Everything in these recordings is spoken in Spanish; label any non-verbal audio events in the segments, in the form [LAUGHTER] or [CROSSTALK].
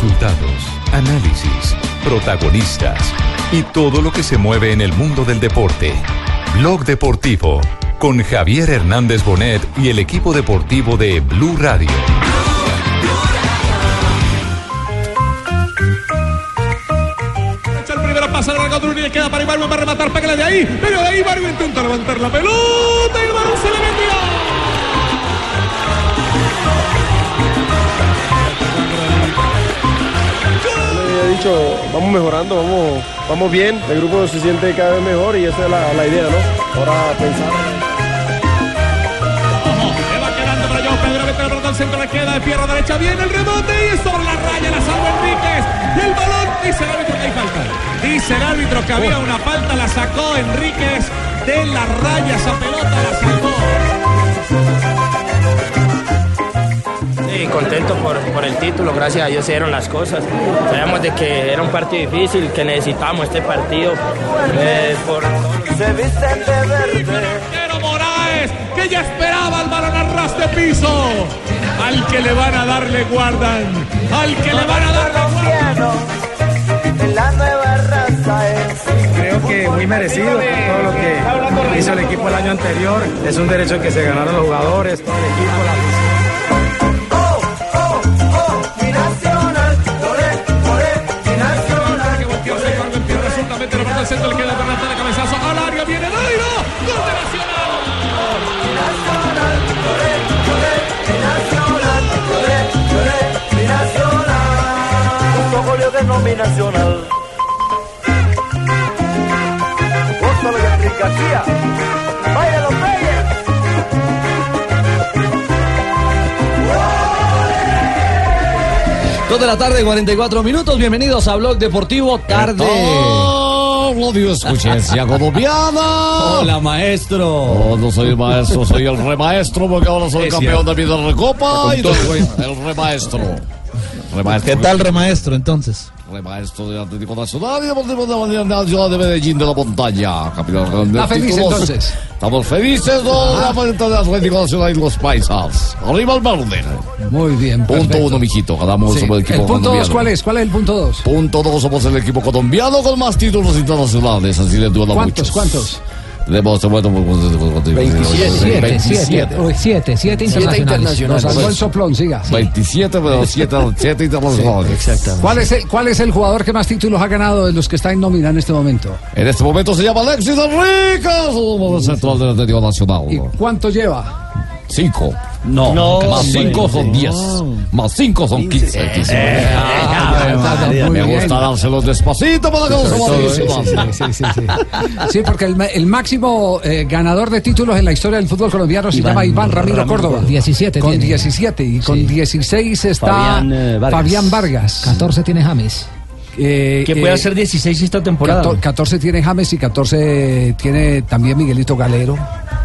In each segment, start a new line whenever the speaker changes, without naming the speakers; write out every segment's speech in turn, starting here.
Resultados, análisis, protagonistas y todo lo que se mueve en el mundo del deporte. Blog Deportivo con Javier Hernández Bonet y el equipo deportivo de Blue Radio.
Echa el primero pasa le queda para Ibarbo para rematar, pégale de ahí, pero de ahí Ibarbo intenta levantar la pelota y el balón se le metió.
Dicho, vamos mejorando, vamos, vamos bien, el grupo se siente cada vez mejor y esa es la, la idea, ¿no? Ahora pensar.
Al centro, le queda de pierna derecha, viene el rebote y es sobre la raya, la salva Enríquez. Y el balón, dice el árbitro que hay falta. Dice el árbitro que había una falta, la sacó Enríquez de la raya, esa pelota la sacó.
Sí, contento por, por el título, gracias a Dios se dieron las cosas. Sabíamos de que era un partido difícil, que necesitábamos este partido. eh, por...
Se visten de verde.
Moraes, que ya esperaba el balón a ras de piso. Al que le van a dar le guardan. Al que le van a dar le guardan.
Es.
Creo que muy merecido todo lo que hizo el equipo el año anterior. Es un derecho que se ganaron los jugadores, todo el equipo, la
nacional. Gózalo y García. Vaya los Reyes.
Dos de la tarde, 44 minutos. Bienvenidos a Blog Deportivo Tarde.
Radio Escuchencia colombiana.
Hola, maestro.
Oh, no soy el maestro, soy el remaestro porque ahora soy
Es
campeón
cierto.
de vida Recopa y
güey.
el remaestro. Remaestro.
¿Qué tal, remaestro, entonces?
Remaestro del Atlético Nacional y Deportivo de la Ciudad de Medellín de la Montaña. De
Está feliz, entonces.
Estamos felices ¿no? de la vuelta del Atlético Nacional y los paisas. Arriba el verde.
Muy bien.
Punto
perfecto.
uno, mijito. Ganamos
Sí.
el equipo
¿El punto
colombiano.
dos cuál es? ¿Cuál es el punto dos?
Punto dos, somos el equipo colombiano con más títulos internacionales, así le duela
¿Cuántos?
muchos.
¿Cuántos?
Tenemos, bueno, 27.
Siete, siete. Uy, siete, siete internacionales.
internacionales.
Nos el soplón, siga. sí.
27, pero 7, 7 internacionales.
Exactamente. ¿Cuál es, el, ¿Cuál es el jugador que más títulos ha ganado de los que está en nómina en este momento?
En este momento se llama Alexis Enríquez, el central del Atlético Nacional.
¿Y cuánto lleva?
5.
No,
más 5 son 10. Más 5 son 15.
Muy
Me
bien.
gusta dárselos despacito para que no
sí, sí, sí, sí. Sí, porque el, ma- el máximo eh, ganador de títulos en la historia del fútbol colombiano se
Iván
llama Iván Ramiro,
Ramiro
Córdoba.
Córdoba. 17
Con
tiene.
17. Y con 16 está
Fabián, eh, Vargas.
Fabián Vargas.
14 tiene James.
Eh,
Que puede
eh,
hacer 16 esta temporada.
14, 14 tiene James y 14 tiene también Miguelito Galero.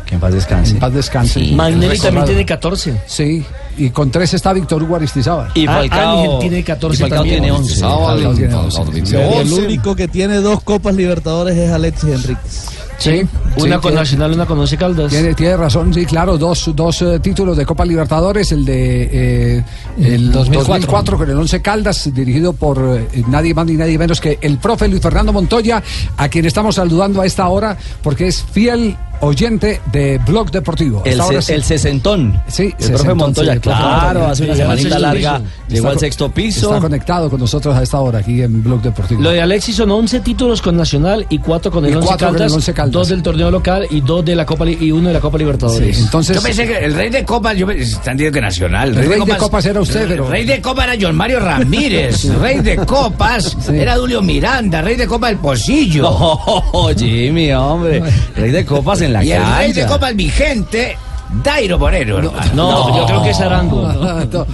Que en paz descanse.
En paz descanse.
Magnelli también tiene 14.
Sí, y con 3 está Víctor Hugo Aristizábal.
Y Ah, Falcao- Ángel tiene 14 y Falcao también. tiene 11.
Falcao tiene 11.
Falcao
Sí.
El único que tiene dos Copas Libertadores es Alexis Enríquez.
Sí,
Una
sí,
con Nacional, una con Once Caldas.
Tiene, tiene razón, sí, claro, dos, dos eh, títulos de Copa Libertadores, el de eh, el
2004.
2004 con el Once Caldas, dirigido por eh, nadie más ni nadie menos que el profe Luis Fernando Montoya, a quien estamos saludando a esta hora porque es fiel oyente de Blog Deportivo.
El, se-
sí.
el sesentón.
Sí,
el profe
sesentón,
Montoya,
sí, el profe
claro,
Montoya.
hace una semanita larga, llegó
está
al sexto piso.
Está conectado con nosotros a esta hora aquí en Blog Deportivo.
Lo de Alexis son 11 títulos con Nacional y 4 con
Y cuatro con el
Caldas,
Once Caldas.
dos del torneo local y dos de la Copa y uno de la Copa Libertadores.
Sí, entonces-
Yo pensé que el rey de copas, yo me- están diciendo que nacional.
El rey de copas era usted, pero-
El rey de copas era John Mario Ramírez. Rey de copas era Julio Miranda. Rey de copas el Pocillo.
Oh, [LAUGHS] [LAUGHS] Jimmy, hombre. Rey de copas en la
y el rey de copas vigente, Dairo Moreno. hermano.
No, yo creo que es Arango. [LAUGHS]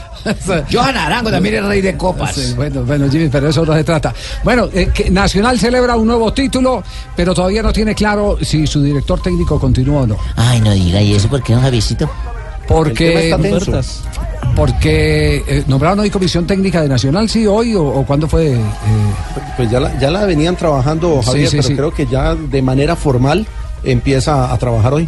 Johan Arango también es rey de copas.
Sí, bueno, bueno, Jimmy, pero eso no se trata. Bueno, eh, que Nacional celebra un nuevo título, pero todavía no tiene claro si su director técnico continúa o no.
Ay, no diga, ¿y eso por qué, don Javiercito?
Porque, porque eh, nombraron hoy comisión técnica de Nacional, sí, hoy o, o cuándo fue. eh,
Pues ya la, ya la venían trabajando,
Sí,
Javier,
sí,
pero
sí.
creo que ya de manera formal empieza a trabajar hoy.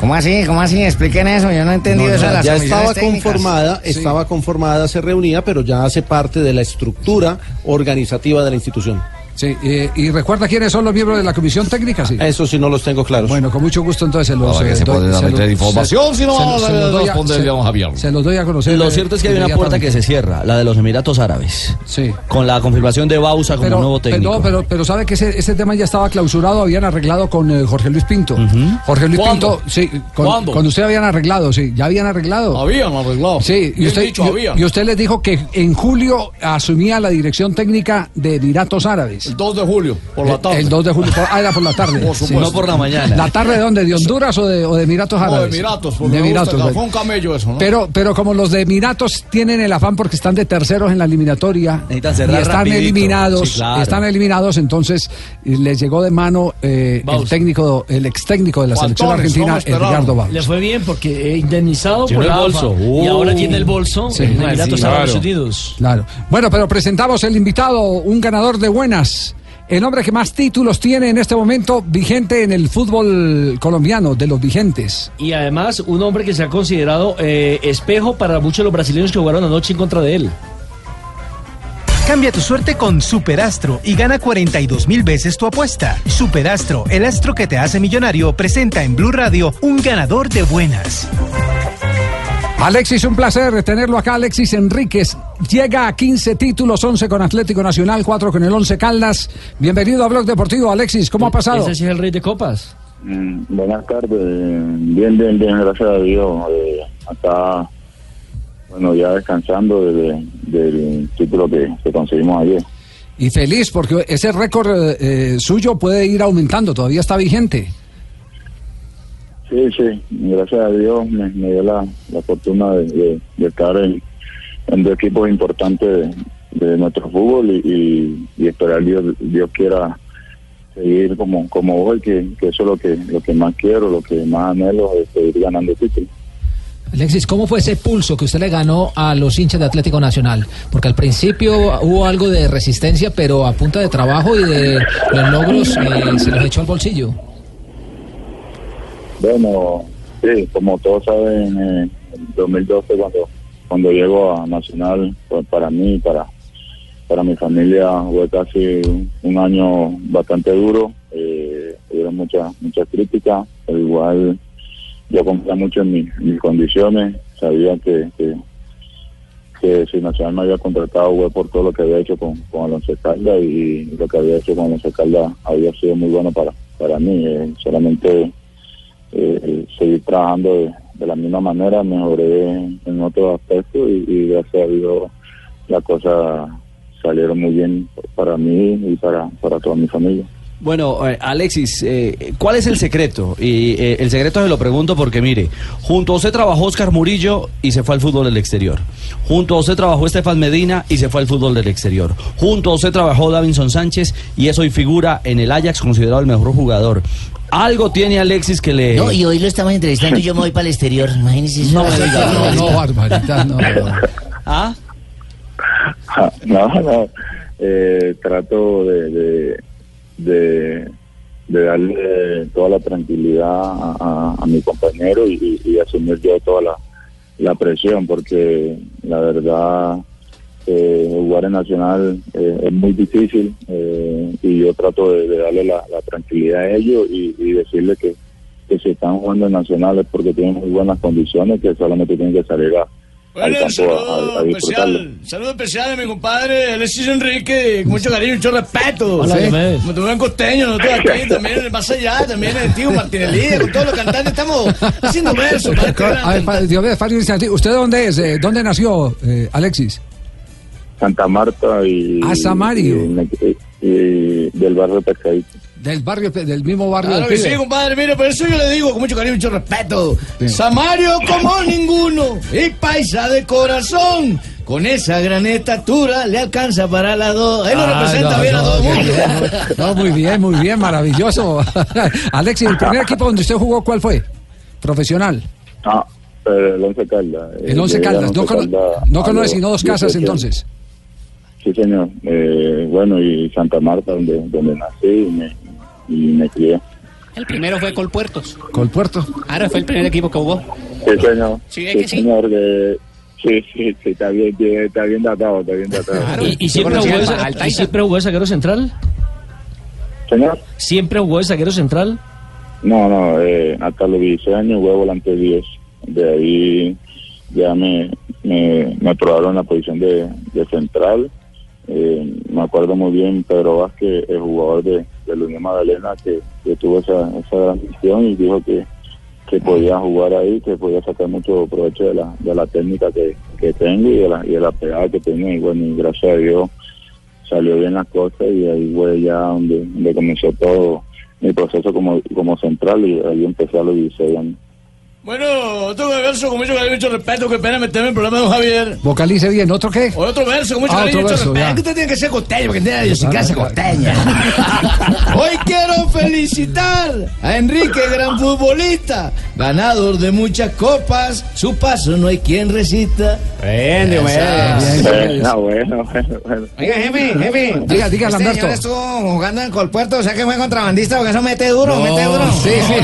¿Cómo así? ¿Cómo así? Expliquen eso. Yo no he entendido eso de las
ya estaba
técnicas.
conformada,
Sí.
estaba conformada, se reunía, pero ya hace parte de la estructura organizativa de la institución.
Sí, eh, y recuerda quiénes son los miembros de la comisión técnica, sí.
Eso sí no los tengo claros.
Bueno, con mucho gusto entonces se los eh,
se
doy-
puede
se
meter
los-
información,
se-
si no vamos a
se- los doy a conocer.
Lo cierto es que hay una puerta que se cierra, la de los Emiratos Árabes.
Sí.
Con la confirmación de Bausa como
pero,
nuevo técnico.
Pero, pero, pero sabe que ese, ese tema ya estaba clausurado, habían arreglado con eh, Jorge Luis Pinto. Jorge Luis
¿Cuándo?
Pinto, sí, con,
¿Cuándo?
con usted habían arreglado, sí, ya habían arreglado.
Habían arreglado.
Sí, y usted,
dicho,
y-
habían.
y usted les dijo que en julio asumía la dirección técnica de Emiratos Árabes.
El 2 de julio, por la
El-
tarde.
El 2 de julio. por- Ah, era por la tarde.
Por supuesto. No por la mañana.
¿La tarde de dónde? ¿De Honduras o de, o de Emiratos
No, de
Árabes?
Emiratos, porque
De
me gusta,
Emiratos.
fue un camello eso, ¿no?
Pero, pero como los de Emiratos tienen el afán porque están de terceros en la eliminatoria
Necesitan
y están
rapidito.
eliminados,
Sí, claro.
están eliminados, entonces eh, les llegó de mano eh, el técnico, el ex técnico de la selección argentina. Edgardo Baus.
Le fue bien porque eh, indemnizado
Tiene
por
el bolso.
Y
Uh.
ahora tiene el bolso
Sí.
en Emiratos
Sí,
Árabes
claro.
Unidos.
Claro. Bueno, pero presentamos el invitado, un ganador de buenas. El hombre que más títulos tiene en este momento vigente en el fútbol colombiano, de los vigentes.
Y además un hombre que se ha considerado eh, espejo para muchos de los brasileños que jugaron anoche en contra de él.
Cambia tu suerte con Superastro y gana 42 mil veces tu apuesta. Superastro, el astro que te hace millonario, presenta en Blue Radio un ganador de buenas.
Alexis, un placer tenerlo acá. Alexis Enríquez llega a 15 títulos, 11 con Atlético Nacional, 4 con el 11 Caldas. Bienvenido a Blog Deportivo, Alexis. ¿Cómo ha pasado?
Ese sí es el rey de copas.
Mm, Buenas tardes, bien, bien, bien, gracias a Dios. Eh, acá, bueno, ya descansando del título que, que conseguimos ayer.
Y feliz porque ese récord eh, eh, suyo puede ir aumentando, todavía está vigente.
Sí, sí, gracias a Dios me, me dio la, la fortuna de, estar en, en dos equipos importantes de, de nuestro fútbol y, y, y esperar Dios, Dios quiera seguir como, como hoy, que, que eso es lo que, lo que más quiero, lo que más anhelo es seguir ganando títulos.
Alexis, ¿cómo fue ese pulso que usted le ganó a los hinchas de Atlético Nacional? Porque al principio hubo algo de resistencia, pero a punta de trabajo y de los logros eh, se los echó al bolsillo.
Bueno, sí, como todos saben, en 2012 cuando cuando llego a Nacional, pues para mí, para para mi familia fue casi un, año bastante duro, eh, hubieron muchas muchas críticas, igual yo confiaba mucho en, mi- en mis condiciones, sabía que, que, que si Nacional me había contratado fue por todo lo que había hecho con, con Alonso Calda y lo que había hecho con Alonso Calda había sido muy bueno para, para mí, eh, solamente eh, seguir trabajando de, la misma manera, mejoré en otros aspectos y, y gracias a Dios las cosas salieron muy bien para mí y para, para toda mi familia.
Bueno, eh, Alexis, eh, ¿cuál es el secreto? Y eh, el secreto se lo pregunto porque, mire, junto a trabajó Oscar Murillo y se fue al fútbol del exterior. Junto a usted trabajó Estefan Medina y se fue al fútbol del exterior. Junto a usted trabajó Davinson Sánchez y es hoy figura en el Ajax considerado el mejor jugador. Algo tiene Alexis que le...
No, y hoy lo estamos entrevistando y yo me voy para el exterior. Imagínense eso.
No diga,
No, no, Barbarita, no.
¿Ah?
no, no, eh, trato de, de, de, de darle toda la tranquilidad a, a- a mi compañero y, y asumir yo toda la, la presión, porque la verdad eh, jugar en Nacional eh, es muy difícil eh, y yo trato de, de darle la, la tranquilidad a ellos y, y decirle que, que si están jugando en Nacional es porque tienen muy buenas condiciones, que solamente tienen que salir a, al
Bueno,
campo a- a,
saludo
a disfrutarlo.
especial, saludo especial a mi compadre Alexis Enrique, con mucho cariño, mucho respeto.
Hola,
Sí. Como tuve en costeño, nosotros aquí [LAUGHS] también, más allá, también el tío Martinelli, con todos los cantantes, estamos haciendo versos. para [LAUGHS]
A ver, pa- Dios mío, Fabio Vicente, ¿usted dónde es? Eh, ¿Dónde nació, eh, Alexis?
Santa Marta y,
Ah, Samario.
y, me- y del barrio Pescadito.
Del barrio, del mismo barrio
Claro
del
que sí, compadre, mire, por eso yo le digo con mucho cariño, mucho respeto. Samario como ninguno, y paisa de corazón. Con esa gran estatura le alcanza para las dos. Él lo
Ah,
representa
no,
bien a
no,
todo el
bien,
mundo.
No, muy bien, muy bien, maravilloso. [LAUGHS] Alexis, ¿el primer equipo donde usted jugó cuál fue? Profesional.
Ah, pero el Once Caldas. eh,
El Once
al
Caldas. No, no
a
conoce sino dos casas
18 años.
entonces.
Sí, señor. Eh, bueno, y Santa Marta, donde, donde nací y me, y me crié.
El primero fue Colpuertos.
Colpuerto.
Claro, fue el primer equipo que jugó.
Sí, señor.
Sí, es que sí.
señor, que... Sí, sí, sí, está bien, bien- está bien datado, está bien datado.
¿Y, y siempre jugó de, y siempre jugó de zaguero central?
Señor.
¿Siempre jugó de zaguero central?
No, no, eh, hasta los 16 años jugué volante 10. De ahí ya me, me, me probaron en la posición de, de central. Eh, me acuerdo muy bien Pedro Vázquez, el jugador de, de la Unión Magdalena, que, que tuvo esa, esa gran misión y dijo que, que podía jugar ahí, que podía sacar mucho provecho de la, de la técnica que, que tengo y de la, y de la pegada que tengo. Y bueno, y gracias a Dios salió bien las cosas y ahí fue ya donde, donde comenzó todo mi proceso como, como central y ahí empecé a los 16 años.
Bueno, otro verso con mucho cariño mucho respeto. Qué pena meterme en el problema de don Javier.
Vocalice bien. ¿Otro qué?
Otro verso con mucho
Ah,
cariño mucho
verso,
respeto.
ya.
Es que usted tiene que ser costeño porque tiene la idiosincrasia costeña. Hoy quiero felicitar a Enrique, gran futbolista, ganador de muchas copas. Su paso no hay quien resista.
Bien,
no, bueno, bueno, bueno.
Oiga, jefe, jefe.
Diga, diga,
este
Lamberto.
estuvo jugando en Colpuerto, o sea que fue contrabandista porque eso mete duro, mete duro.
Sí, sí.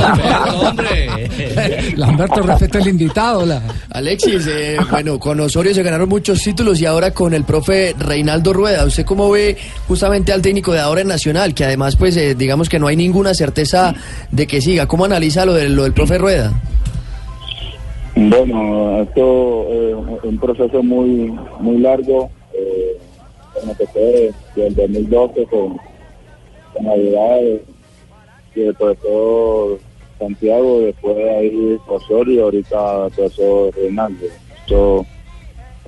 [LAUGHS] [LAUGHS] Lamberto, respeta el invitado. La...
Alexis, eh, bueno, con Osorio se ganaron muchos títulos y ahora con el profe Reinaldo Rueda. ¿Usted cómo ve justamente al técnico de ahora en Nacional? Que además, pues, eh, digamos que no hay ninguna certeza de que siga. ¿Cómo analiza lo, del- lo del profe Rueda?
Bueno, esto es un proceso muy muy largo. Eh, como empecé desde el 2012 con, con Navidad, eh, y el profesor Santiago, después ahí Osorio, ahorita profesor Reinaldo. Esto,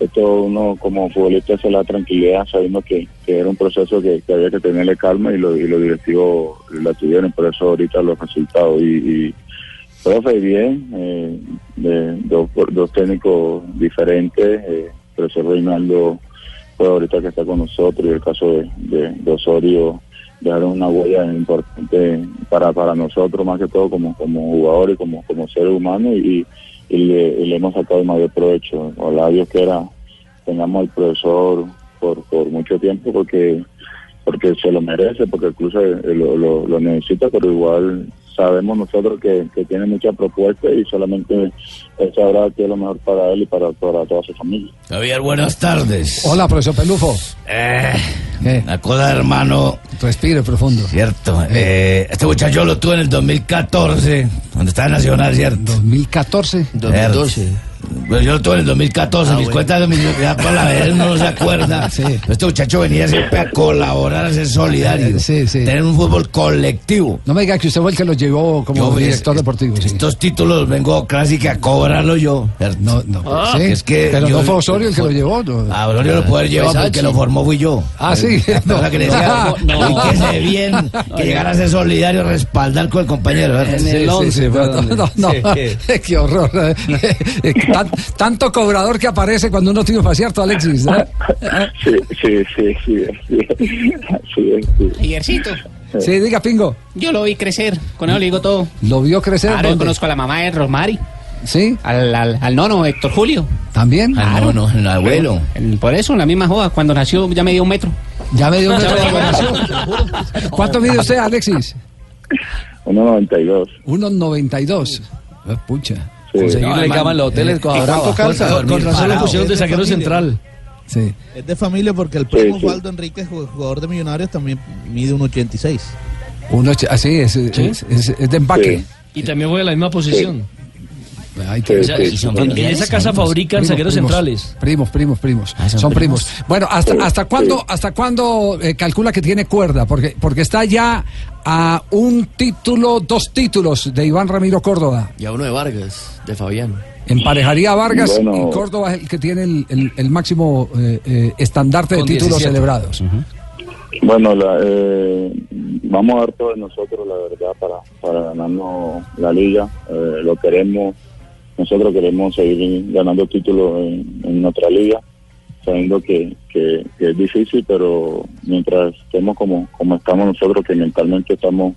esto uno como futbolista se la tranquilidad sabiendo que, que era un proceso que, que había que tenerle calma y, lo, y los directivos la tuvieron, por eso ahorita los resultados. Y, y profe, bien, eh, de, dos, dos técnicos diferentes, eh, profesor Reinaldo fue ahorita que está con nosotros y el caso de, de, de Osorio dejaron una huella importante para, para nosotros más que todo como, como jugadores, como, como seres humanos y, y le, y le hemos sacado el mayor provecho. Ojalá Dios quiera tengamos al profesor por, por mucho tiempo porque porque se lo merece, porque el lo, lo necesita, pero igual sabemos nosotros que, que tiene muchas propuestas y solamente él sabrá qué es lo mejor para él y para, para toda su familia.
Javier, buenas tardes.
Hola, profesor Pelufo.
Eh, la cosa, hermano.
Respire profundo.
Cierto. eh, este muchacho lo tuve en el 2014, cuando estaba en Nacional, ¿cierto?
2014.
2012.
Pues yo lo tuve en el 2014,
Ah,
mis
bueno.
cuentas de mi ya por la vez uno no se acuerda. [LAUGHS] Este muchacho venía siempre a colaborar, a ser solidario. Tener un fútbol colectivo.
No me diga que usted fue el que lo llevó como
Yo,
director
es-
deportivo. sí.
Estos títulos vengo casi que a cobrarlo yo.
No, no.
Ah,
sí,
es que
pero
yo-
no fue Osorio el que lo llevó. no.
A Osorio lo puede llevar
Pues,
porque
ah,
lo
sí.
formó fui yo.
Ah, sí. [LAUGHS]
Que decía, [LAUGHS]
No.
"Uy, que se bien, que llegara a ser solidario, respaldar con el compañero.
Sí, sí, sí, pero no, no, no. qué horror. Tan- tanto cobrador que aparece cuando uno triunfa, ¿cierto, Alexis? ¿Eh?
Sí, sí, sí, sí, sí, sí, sí.
Javiercito,
Sí, diga, Pingo.
yo lo vi crecer, con eso le digo todo.
¿Lo vio crecer?
Claro, yo
¿Dónde?
conozco a la mamá de Rosmary.
¿Sí?
Al, al, al nono, Héctor Julio.
¿También?
Claro.
no, el abuelo.
El- por eso, en la misma joda, cuando nació ya me dio un metro.
Ya me dio un metro
un
gobernación. ¿Cuánto mide usted, Alexis?
1.92.
1.92. Eh, Pucha.
Sí.
Conseguirle
No,
cama en los hoteles
eh,
con
¿y cuánto calza?
Con- razón lo pusieron de
familia.
central.
Sí.
Es de familia porque el primo Osvaldo Enríquez, ju- jugador de Millonarios, también mide un 86.
Uno, así es, es, es- es de empaque.
Y también juega en la misma posición. En, en esa casa fabrican
Primos,
zagueros
primos,
centrales.
Primos, primos, primos.
son
son
primos.
primos. Bueno, ¿hasta, hasta cuándo, hasta cuándo eh, calcula que tiene cuerda? Porque, porque está ya a un título, dos títulos de Iván Ramiro Córdoba.
Y a uno de Vargas, de Fabián.
Emparejaría a Vargas
Bueno.
y Córdoba es el que tiene el, el- el máximo eh, eh, estandarte de títulos
17.
celebrados.
Bueno, la, eh, vamos a dar todo de nosotros, la verdad, para, para ganarnos la liga. Eh, lo queremos, nosotros queremos seguir ganando títulos en, nuestra liga, sabiendo que, que- es difícil, pero mientras estemos como, como estamos nosotros, que mentalmente estamos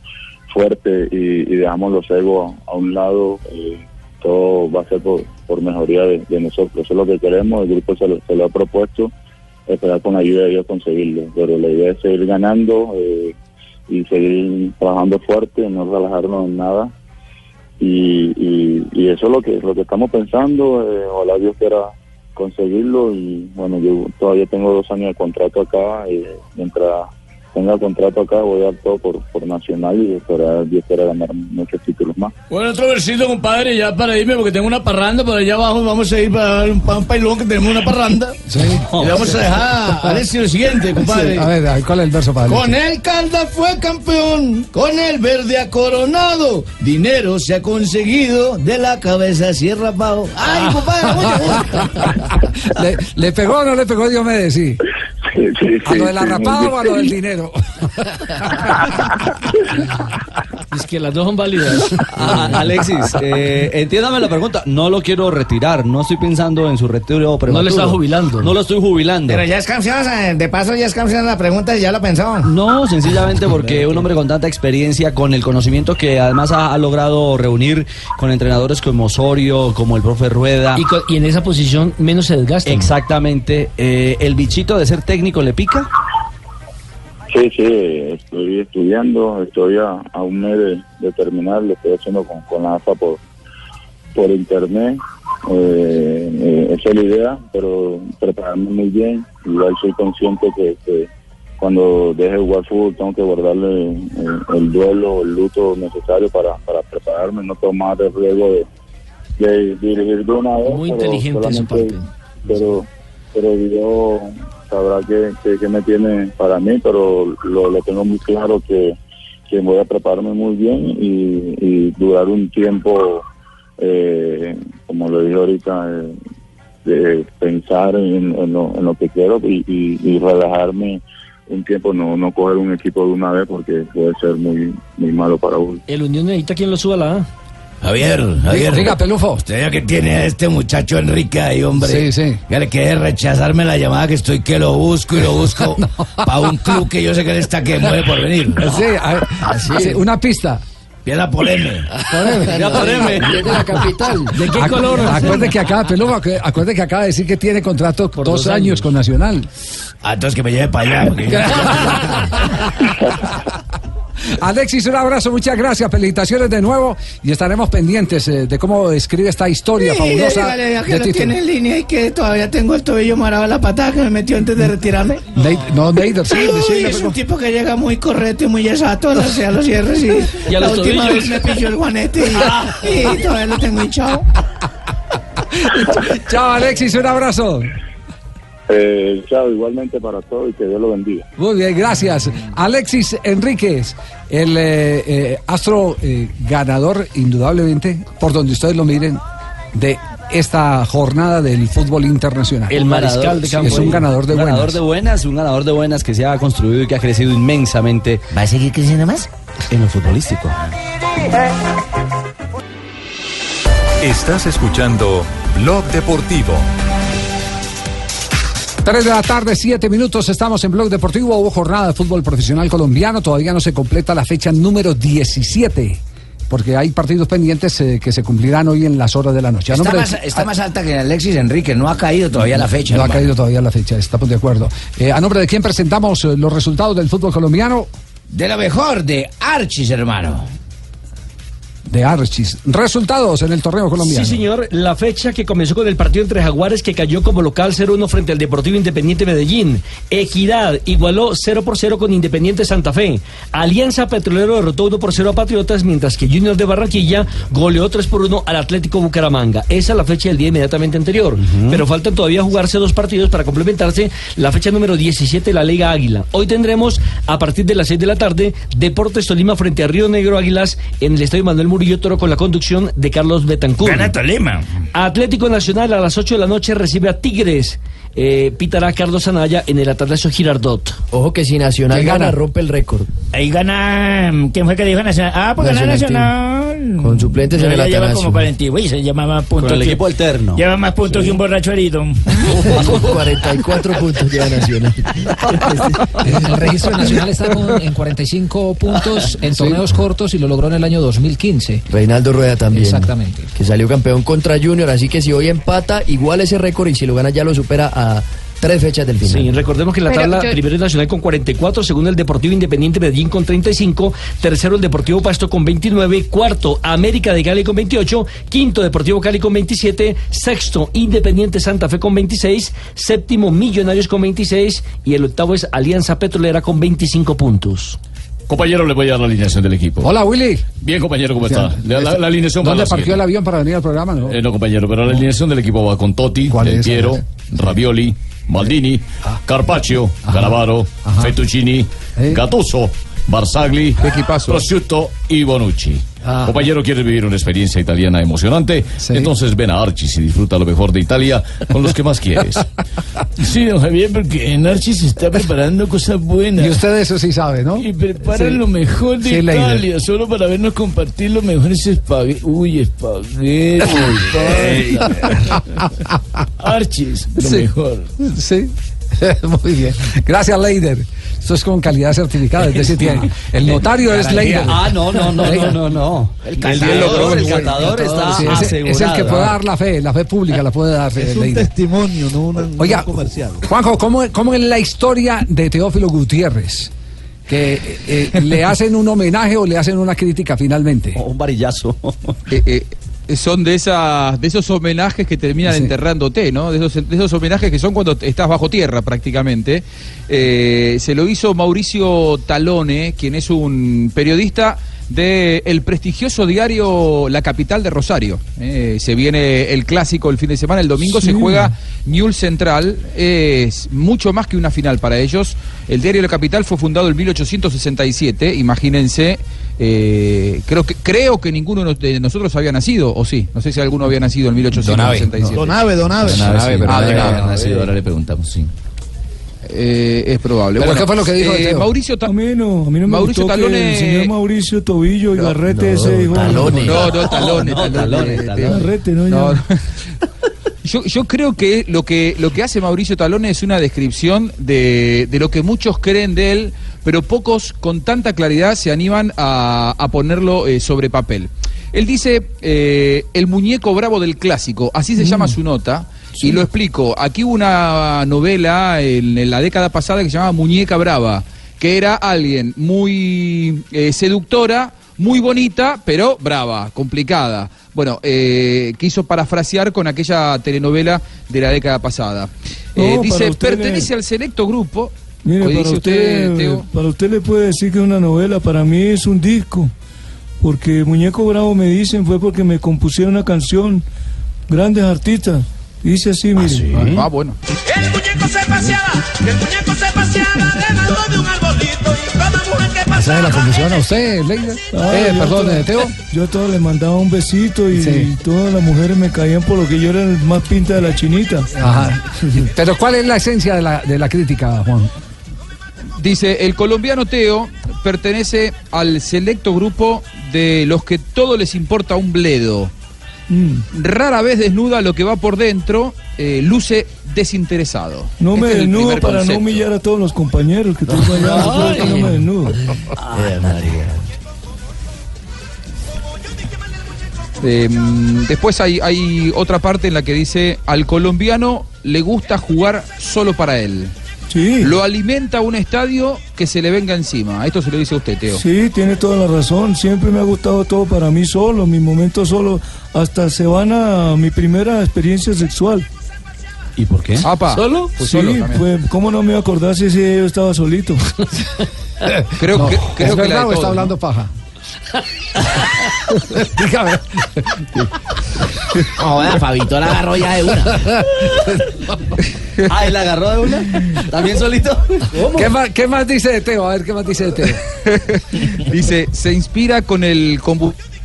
fuertes y, y dejamos los egos a, un lado, eh, todo va a ser por, por mejoría de, nosotros. Eso es lo que queremos, el grupo se lo, se lo ha propuesto esperar con ayuda de Dios conseguirlo. Pero la idea es seguir ganando, eh, y seguir trabajando fuerte, no relajarnos en nada. Y, y, y eso es lo que, lo que estamos pensando. Eh, ojalá Dios quiera conseguirlo. Y bueno, yo todavía tengo dos años de contrato acá. Y mientras tenga contrato acá, voy a dar todo por, por Nacional y esperar, Dios quiera ganar muchos títulos más.
Bueno, otro versito, compadre, ya para irme, porque tengo una parranda por allá abajo. Vamos a ir para un, para un pailón que tenemos una parranda. [LAUGHS]
Sí.
Y le vamos a dejar a [LAUGHS] Alexis lo siguiente, compadre.
Sí, a ver, a ver, ¿cuál es el verso para
Con el Caldas fue campeón, con el verde ha coronado, dinero se ha conseguido, de la cabeza cierra abajo. ¡Ay, compadre! mucho- [LAUGHS]
¿Le, le pegó o no le pegó Diomedes? Sí. ¿A lo de la rapada o a lo del dinero? [LAUGHS]
Es que las dos son válidas. [LAUGHS]
Ah, Alexis, eh, entiéndame la pregunta. No lo quiero retirar. No estoy pensando en su retiro prematuro.
No le está jubilando.
No lo estoy jubilando.
Pero ya es canción, eh, de paso ya es canción la pregunta y ya lo pensó.
No, sencillamente porque un hombre con tanta experiencia, con el conocimiento que además ha, ha logrado reunir con entrenadores como Osorio, como el profe Rueda.
Y, y en esa posición menos se desgasta.
Exactamente. Eh, ¿El bichito de ser técnico le pica?
Sí, sí, estoy estudiando, estoy a, a un mes de, de terminar, lo estoy haciendo con, con la AFA por, por internet. Eh, eh, esa es la idea, pero prepararme muy bien. Igual soy consciente que, que cuando deje de jugar fútbol tengo que guardarle eh, el duelo, el luto necesario para, para prepararme, no tomar el riesgo de, de dirigir de una vez.
Muy
pero
inteligente su
solamente- Pero, pero Dios sabrá que, que me tiene para mí, pero lo, lo tengo muy claro que, que voy a prepararme muy bien y, y durar un tiempo, eh, como lo dije ahorita, eh, de pensar en, en lo, en lo que quiero y, y, y relajarme un tiempo, no, no coger un equipo de una vez porque puede ser muy, muy malo para uno.
El Unión necesita quien lo suba la A.
Javier, Javier.
Diga, Pelufo.
Usted ya que tiene a este muchacho Enrique ahí, hombre.
Sí, sí.
Que le quede rechazarme la llamada que estoy que lo busco y lo busco [LAUGHS] para un club que yo sé que él está que mueve por venir. [LAUGHS]
Sí, a ver, sí, una pista.
Empieza por M. Ya por M.
De la [LAUGHS] capital.
¿De qué
Acu-
color?
Acuerde que acá, Pelufo, acu- acuerde que acaba de decir que tiene contrato dos,
dos
años.
años.
con Nacional.
Ah, entonces que me lleve para allá.
Alexis, un abrazo, muchas gracias, felicitaciones de nuevo y estaremos pendientes eh, de cómo escribe esta historia fabulosa.
dígale, que lo tiene en línea y que todavía tengo el tobillo marado a la patada que me metió antes de retirarme.
No, Neider, sí,
Uy,
sí,
es un tipo que llega muy correcto y muy exacto a, los- a los cierres y,
Y a
la
los
última
tobillos.
vez me pilló el guanete y, [LAUGHS] y todavía lo tengo hinchado.
Chao, Alexis, un abrazo.
Eh, chao, igualmente para todos y que Dios lo bendiga.
Muy bien, gracias. Alexis Enríquez, el eh, eh, astro eh, ganador, indudablemente, por donde ustedes lo miren, de esta jornada del fútbol internacional.
El mariscal de
Sí,
campo.
Es un ganador de
un
buenas.
ganador de buenas, un ganador de buenas que se ha construido y que ha crecido inmensamente
¿Va a seguir creciendo más?
en lo futbolístico.
Estás escuchando Blog Deportivo.
3 de la tarde, 7 minutos, estamos en Blog Deportivo. Hubo jornada de fútbol profesional colombiano, todavía no se completa la fecha número 17, porque hay partidos pendientes eh, que se cumplirán hoy en las horas de la noche.
Está
nombre
más, alta que Alexis Enrique, no ha caído todavía la fecha.
No ha caído todavía la fecha, estamos de acuerdo. Eh, a nombre de quién presentamos eh, los resultados del fútbol colombiano
De lo mejor, de Archis, hermano.
De Archis. Resultados en el torneo colombiano.
Sí, señor. La fecha que comenzó con el partido entre Jaguares que cayó como local 0-1 frente al Deportivo Independiente Medellín. Equidad igualó 0 por 0 con Independiente Santa Fe. Alianza Petrolero derrotó 1 por 0 a Patriotas, mientras que Junior de Barranquilla goleó 3 por 1 al Atlético Bucaramanga. Esa es la fecha del día inmediatamente anterior. Pero faltan todavía jugarse dos partidos para complementarse la fecha número 17 de la Liga Águila. Hoy tendremos a partir de las 6 de la tarde Deportes Tolima frente a Río Negro Águilas en el Estadio Manuel Murillo Toro con la conducción de Carlos Betancourt.
Gana Tolima.
Atlético Nacional a las 8 de la noche recibe a Tigres. Eh, pitará Carlos Anaya en el Atalasio Girardot.
Ojo que si Nacional
¿Quién
gana,
gana?
rompe el récord.
Ahí gana. ¿Quién fue que dijo Nacional? Ah, pues gana
Nacional
Nacional.
Con suplentes en el
lleva
Atanasio.
como 40 güey, se llama más puntos.
Con el
que-
equipo alterno.
Lleva más puntos que un borracho herido.
44 [LAUGHS] puntos lleva Nacional. [LAUGHS]
El registro nacional está con- en 45 puntos en torneos cortos y lo logró en el año 2015.
Reinaldo Rueda también.
Exactamente.
Que salió campeón contra Junior, así que si hoy empata, igual ese récord y si lo gana ya lo supera a, tres fechas del final.
Sí, recordemos que en la
Pero
tabla
yo-
primero es Nacional con 44, segundo el Deportivo Independiente Medellín con 35, tercero el Deportivo Pasto con 29, cuarto América de Cali con 28, quinto Deportivo Cali con 27, sexto Independiente Santa Fe con 26, séptimo Millonarios con 26 y el octavo es Alianza Petrolera con 25 puntos.
Compañero, le voy a dar la alineación del equipo.
Hola, Willy.
Bien, compañero, ¿cómo está? La, la- la alineación
¿Dónde
la
partió el avión para venir al programa? No?
Eh, no, compañero, pero la alineación del equipo va con Totti, Del? Piero, Ravioli, Maldini, Carpaccio, Canavaro, Fettuccini, Gattuso, Barzagli, Prosciutto y Bonucci. Compañero, quiere vivir una experiencia italiana emocionante, entonces ven a Archis y disfruta lo mejor de Italia con los que más quieres. [LAUGHS]
Sí, don Javier, porque en Archie se está preparando cosas buenas.
Y usted eso sí sabe, ¿no?
Y preparan
Sí.
lo mejor de
Sí.
Italia, solo para vernos compartir los mejores espaguetis. Uy, espaguetis. [LAUGHS] Archis, lo
Sí.
mejor.
Sí. [LAUGHS] Muy bien. Gracias, Leider. Esto es con calidad certificada. Es decir, tiene- el notario es. Leider.
Ah, no, no, no, no, no, no. El catador, el catador está
Sí, es, es el que puede dar la fe, la fe pública la puede dar eh,
Es un
Leider.
testimonio, no una, no
Oiga,
un comercial.
Juanjo, ¿cómo, ¿cómo es la historia de Teófilo Gutiérrez? Que eh, eh, le hacen un homenaje o le hacen una crítica finalmente.
un varillazo.
Eh, eh, son de esas de esos homenajes que terminan
Sí.
enterrándote, ¿no? De esos, de esos homenajes que son cuando estás bajo tierra prácticamente. Eh, se lo hizo Mauricio Talone, quien es un periodista del el prestigioso diario La Capital de Rosario. Eh, se viene el clásico el fin de semana, el domingo se juega Newell Central, es mucho más que una final para ellos. El diario La Capital fue fundado en 1867, imagínense. eh, creo que creo que ninguno de nos- de nosotros había nacido, o sí, no sé si alguno había nacido en 1867.
Donave, Donave.
Donave, pero
Ah, de ahora le preguntamos, sí.
Eh, es probable.
¿Pero
Bueno,
qué fue lo que dijo
eh? Mauricio Ta-
A mí no, a mí no me
Mauricio
gustó que
Talone-
el señor Mauricio Tobillo y Garrete ese dijo...
No, no, talones,
no,
Garrete, no,
No, no. Yo, yo creo que lo que lo que hace Mauricio Talone es una descripción de, de lo que muchos creen de él, pero pocos con tanta claridad se animan a, a ponerlo eh, sobre papel. Él dice eh, el muñeco bravo del clásico, así se llama su nota. Y lo explico. Aquí hubo una novela en, en la década pasada que se llamaba Muñeca Brava, que era alguien muy eh, seductora, muy bonita, pero brava, complicada. Bueno, eh, quiso parafrasear con aquella telenovela de la década pasada. Eh,
No,
dice, pertenece al selecto grupo.
Mire, para
dice
usted,
Teo.
para usted le puede decir que es una novela, para mí es un disco. Porque Muñeco Bravo me dicen fue porque me compusieron una canción, grandes artistas. Dice así, mire.
Ah, bueno.
El muñeco se paseaba, el muñeco se paseaba debajo de un arbolito y cada mujer que
¿Esa
pasaba.
es la confusión a usted, Leider?
Ah,
Eh, perdón,
to-
eh, Teo.
Yo a todas les mandaba un besito y,
Sí.
y todas las mujeres me caían por lo que yo era el más pinta de la chinita.
Ajá. Pero ¿cuál es la esencia de la, de la crítica, Juan?
Dice, el colombiano Teo pertenece al selecto grupo de los que todo les importa un bledo.
Mm.
Rara vez desnuda lo que va por dentro, eh, luce desinteresado.
No me
Este es el
desnudo para no humillar a todos los compañeros que tengo allá. [LAUGHS] no me desnudo.
Eh, después hay, hay otra parte en la que dice, al colombiano le gusta jugar solo para él. Lo alimenta un estadio que se le venga encima. Esto se lo dice usted, Teo.
Sí, tiene toda la razón. Siempre me ha gustado todo para mí solo, mi momento solo. Hasta se van a mi primera experiencia sexual.
¿Y por qué?
Apa,
¿Solo?
pues
sí,
solo
pues, ¿cómo no me iba a acordar si ese yo estaba solito? [LAUGHS]
Creo
No,
que, creo
¿Es
que la de
está hablando paja? [LAUGHS] Dígame.
Joder, Fabito la agarró ya de una. [LAUGHS]
Ah, ¿él la agarró de una? ¿También solito?
¿Qué más, ¿Qué más dice de Teo? A ver, ¿qué más dice de Teo? [LAUGHS]
Dice, se inspira con el combustible,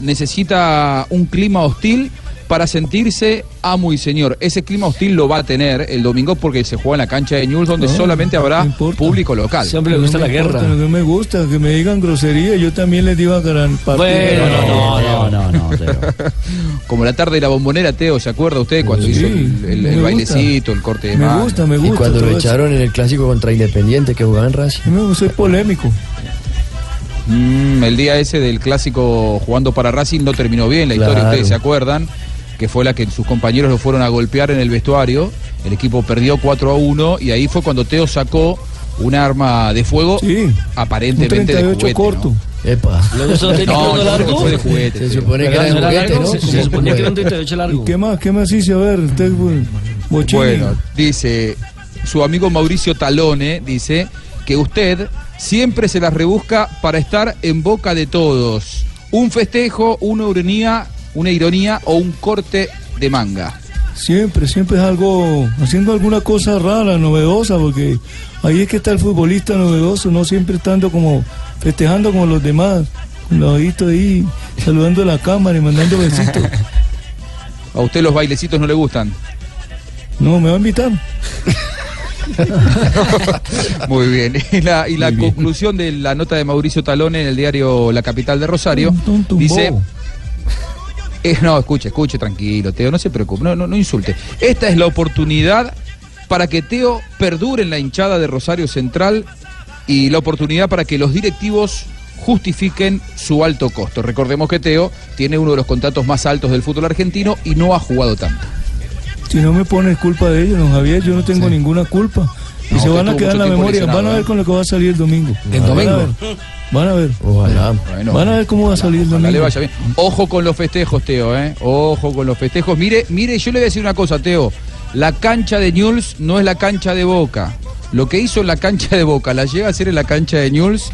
necesita un clima hostil para sentirse amo y señor. Ese clima hostil lo va a tener el domingo porque se juega en la cancha de Newell's donde
No,
solamente habrá público local.
No me importa, No me gusta que me digan grosería. Yo también les digo a gran parte.
no, no, no, no, [LAUGHS] Como la tarde de la bombonera, Teo, ¿se acuerda usted cuando
Sí,
hizo el, el- el
me gusta.
bailecito, el corte de
Me
mano?
gusta, me
Y
gusta.
cuando
todo
lo
eso.
echaron en el clásico contra Independiente que jugaba en Racing.
No, soy polémico.
Mm, el día ese del clásico jugando para Racing no terminó bien, la historia ustedes se acuerdan, que fue la que sus compañeros lo fueron a golpear en el vestuario el equipo perdió 4 a 1 y ahí fue cuando Teo sacó un arma de fuego aparentemente
Un
de
38
juguete.
corto.
¿no?
Epa.
¿Luego tenía
No, no,
largo?
fue de juguete.
Se
Teo.
supone que era de
¿No era
juguete,
largo?
¿no?
Se, se suponía que era un 38 largo.
¿Y qué más, qué más hice? A ver, usted.
Bueno, dice su amigo Mauricio Talone, dice que usted siempre se las rebusca para estar en boca de todos. Un festejo, una ironía, una ironía o un corte de manga.
Siempre, siempre es algo, haciendo alguna cosa rara, novedosa, porque ahí es que está el futbolista novedoso, no siempre estando como festejando como los demás, con los ojitos ahí, saludando a la cámara y mandando besitos. [LAUGHS]
¿A usted los bailecitos no le gustan?
No, me va a invitar. [LAUGHS]
Muy bien. Y la, y la conclusión de la nota de Mauricio Talone en el diario La Capital de Rosario dice... Eh, no, escuche, escuche, tranquilo, Teo, no se preocupe, no, no, no insulte. Esta es la oportunidad para que Teo perdure en la hinchada de Rosario Central y la oportunidad para que los directivos justifiquen su alto costo. Recordemos que Teo tiene uno de los contratos más altos del fútbol argentino y no ha jugado tanto.
Si no me pones culpa de ellos, don Javier, yo no tengo ninguna culpa. Y
No,
se van a quedar en la memoria. Van a ver con lo que va a salir el domingo.
¿El
Van a
domingo?
ver. Van a ver.
Ojalá.
Bueno,
Van a ver cómo va a salir el
Ojalá le
domingo.
vaya bien. Ojo con los festejos, Teo, ¿eh? Ojo con los festejos. Mire, mire, yo le voy a decir una cosa, Teo. La cancha de Newell's no es la cancha de Boca. Lo que hizo en la cancha de Boca la llega a hacer en la cancha de Newell's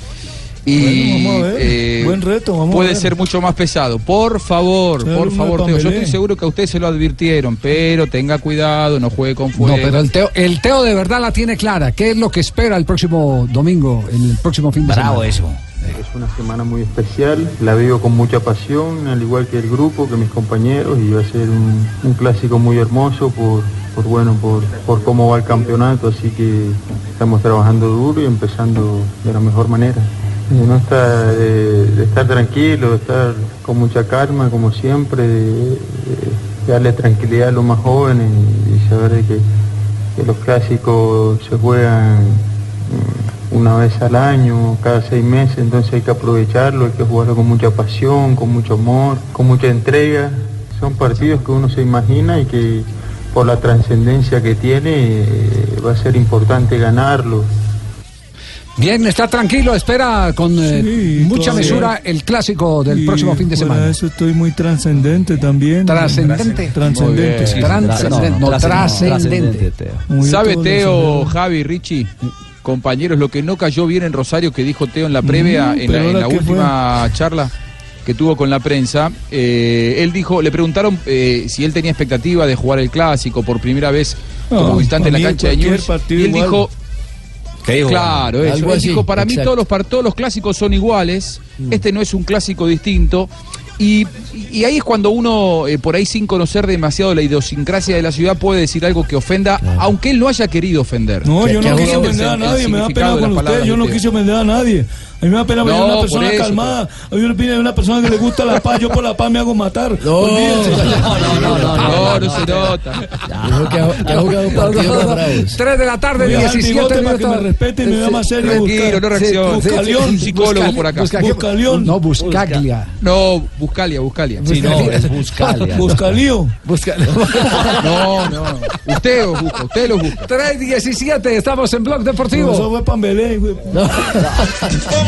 y
Bueno, vamos a ver.
eh,
Buen reto, vamos a
puede
ver.
ser mucho más pesado. Por favor, por favor, Teo. Yo estoy seguro que a usted se lo advirtieron, pero tenga cuidado, no juegue con fuego.
No, pero el Teo, el Teo de verdad la tiene clara. ¿Qué es lo que espera el próximo domingo, el próximo fin de semana?
Es una semana muy especial, la vivo con mucha pasión, al igual que el grupo, que mis compañeros, y va a ser un, un clásico muy hermoso por, por bueno, por, por cómo va el campeonato, así que estamos trabajando duro y empezando de la mejor manera. Eh, no está, de, de estar tranquilo, de estar con mucha calma, como siempre, de, darle tranquilidad a los más jóvenes y, saber que, que los clásicos se juegan mm, una vez al año, cada seis meses, entonces hay que aprovecharlo, hay que jugarlo con mucha pasión, con mucho amor, con mucha entrega. Son partidos que uno se imagina y que por la trascendencia que tiene eh, va a ser importante ganarlos.
Bien, está tranquilo, espera con eh,
Sí,
mucha
todavía.
mesura el clásico del
Y
próximo fin de
fuera
semana.
eso estoy muy trascendente también.
Trascendente.
Trascendente, sí.
Trascendente, no, trascendente.
Muy
¿Sabe Teo, Javi, Richie? Compañeros, lo que no cayó bien en Rosario que dijo Teo en la previa,
Mm,
en la, en última charla que tuvo con la prensa, eh, él dijo, le preguntaron eh, si él tenía expectativa de jugar el clásico por primera vez
No,
como visitante en la cancha de
partido
Y él
igual.
dijo, Claro, eso.
Algo
Él
así,
dijo, para mí todos los, par- todos los clásicos son iguales,
Mm.
este no es un clásico distinto. Y, y ahí es cuando uno, eh, por ahí sin conocer demasiado la idiosincrasia de la ciudad, puede decir algo que ofenda, aunque él no haya querido ofender.
No, yo no quise ofender a nadie, me da pena con usted, yo no quise ofender a nadie. A mí me da pena ver
No,
a una persona
eso,
calmada, a mí me pide una persona que le gusta la paz, yo por la paz me hago matar.
No,
Olvídense.
no, no, no, no,
No, no se nota.
Dijo que ha, que ha jugado partidos más bravos.
3 de la tarde,
Voy a dejar el
17
bigote para que me
minutos.
respete y me vea más serio.
Tranquilo, no
Buscalión.
Un psicólogo por acá.
Busca-
Buscalión.
No, Buscaglia.
No, Buscalia, Buscalia.
Sí, no, es Buscalia.
Buscalío.
Busca-
No, no. Usted los busca, usted los busca.
3.17, estamos en Blog
Eso
Deportivo.
fue Pambelé. güey. [LAUGHS]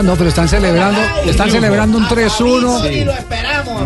Ah, no, pero están celebrando, están celebrando un 3-1.
Y lo esperamos.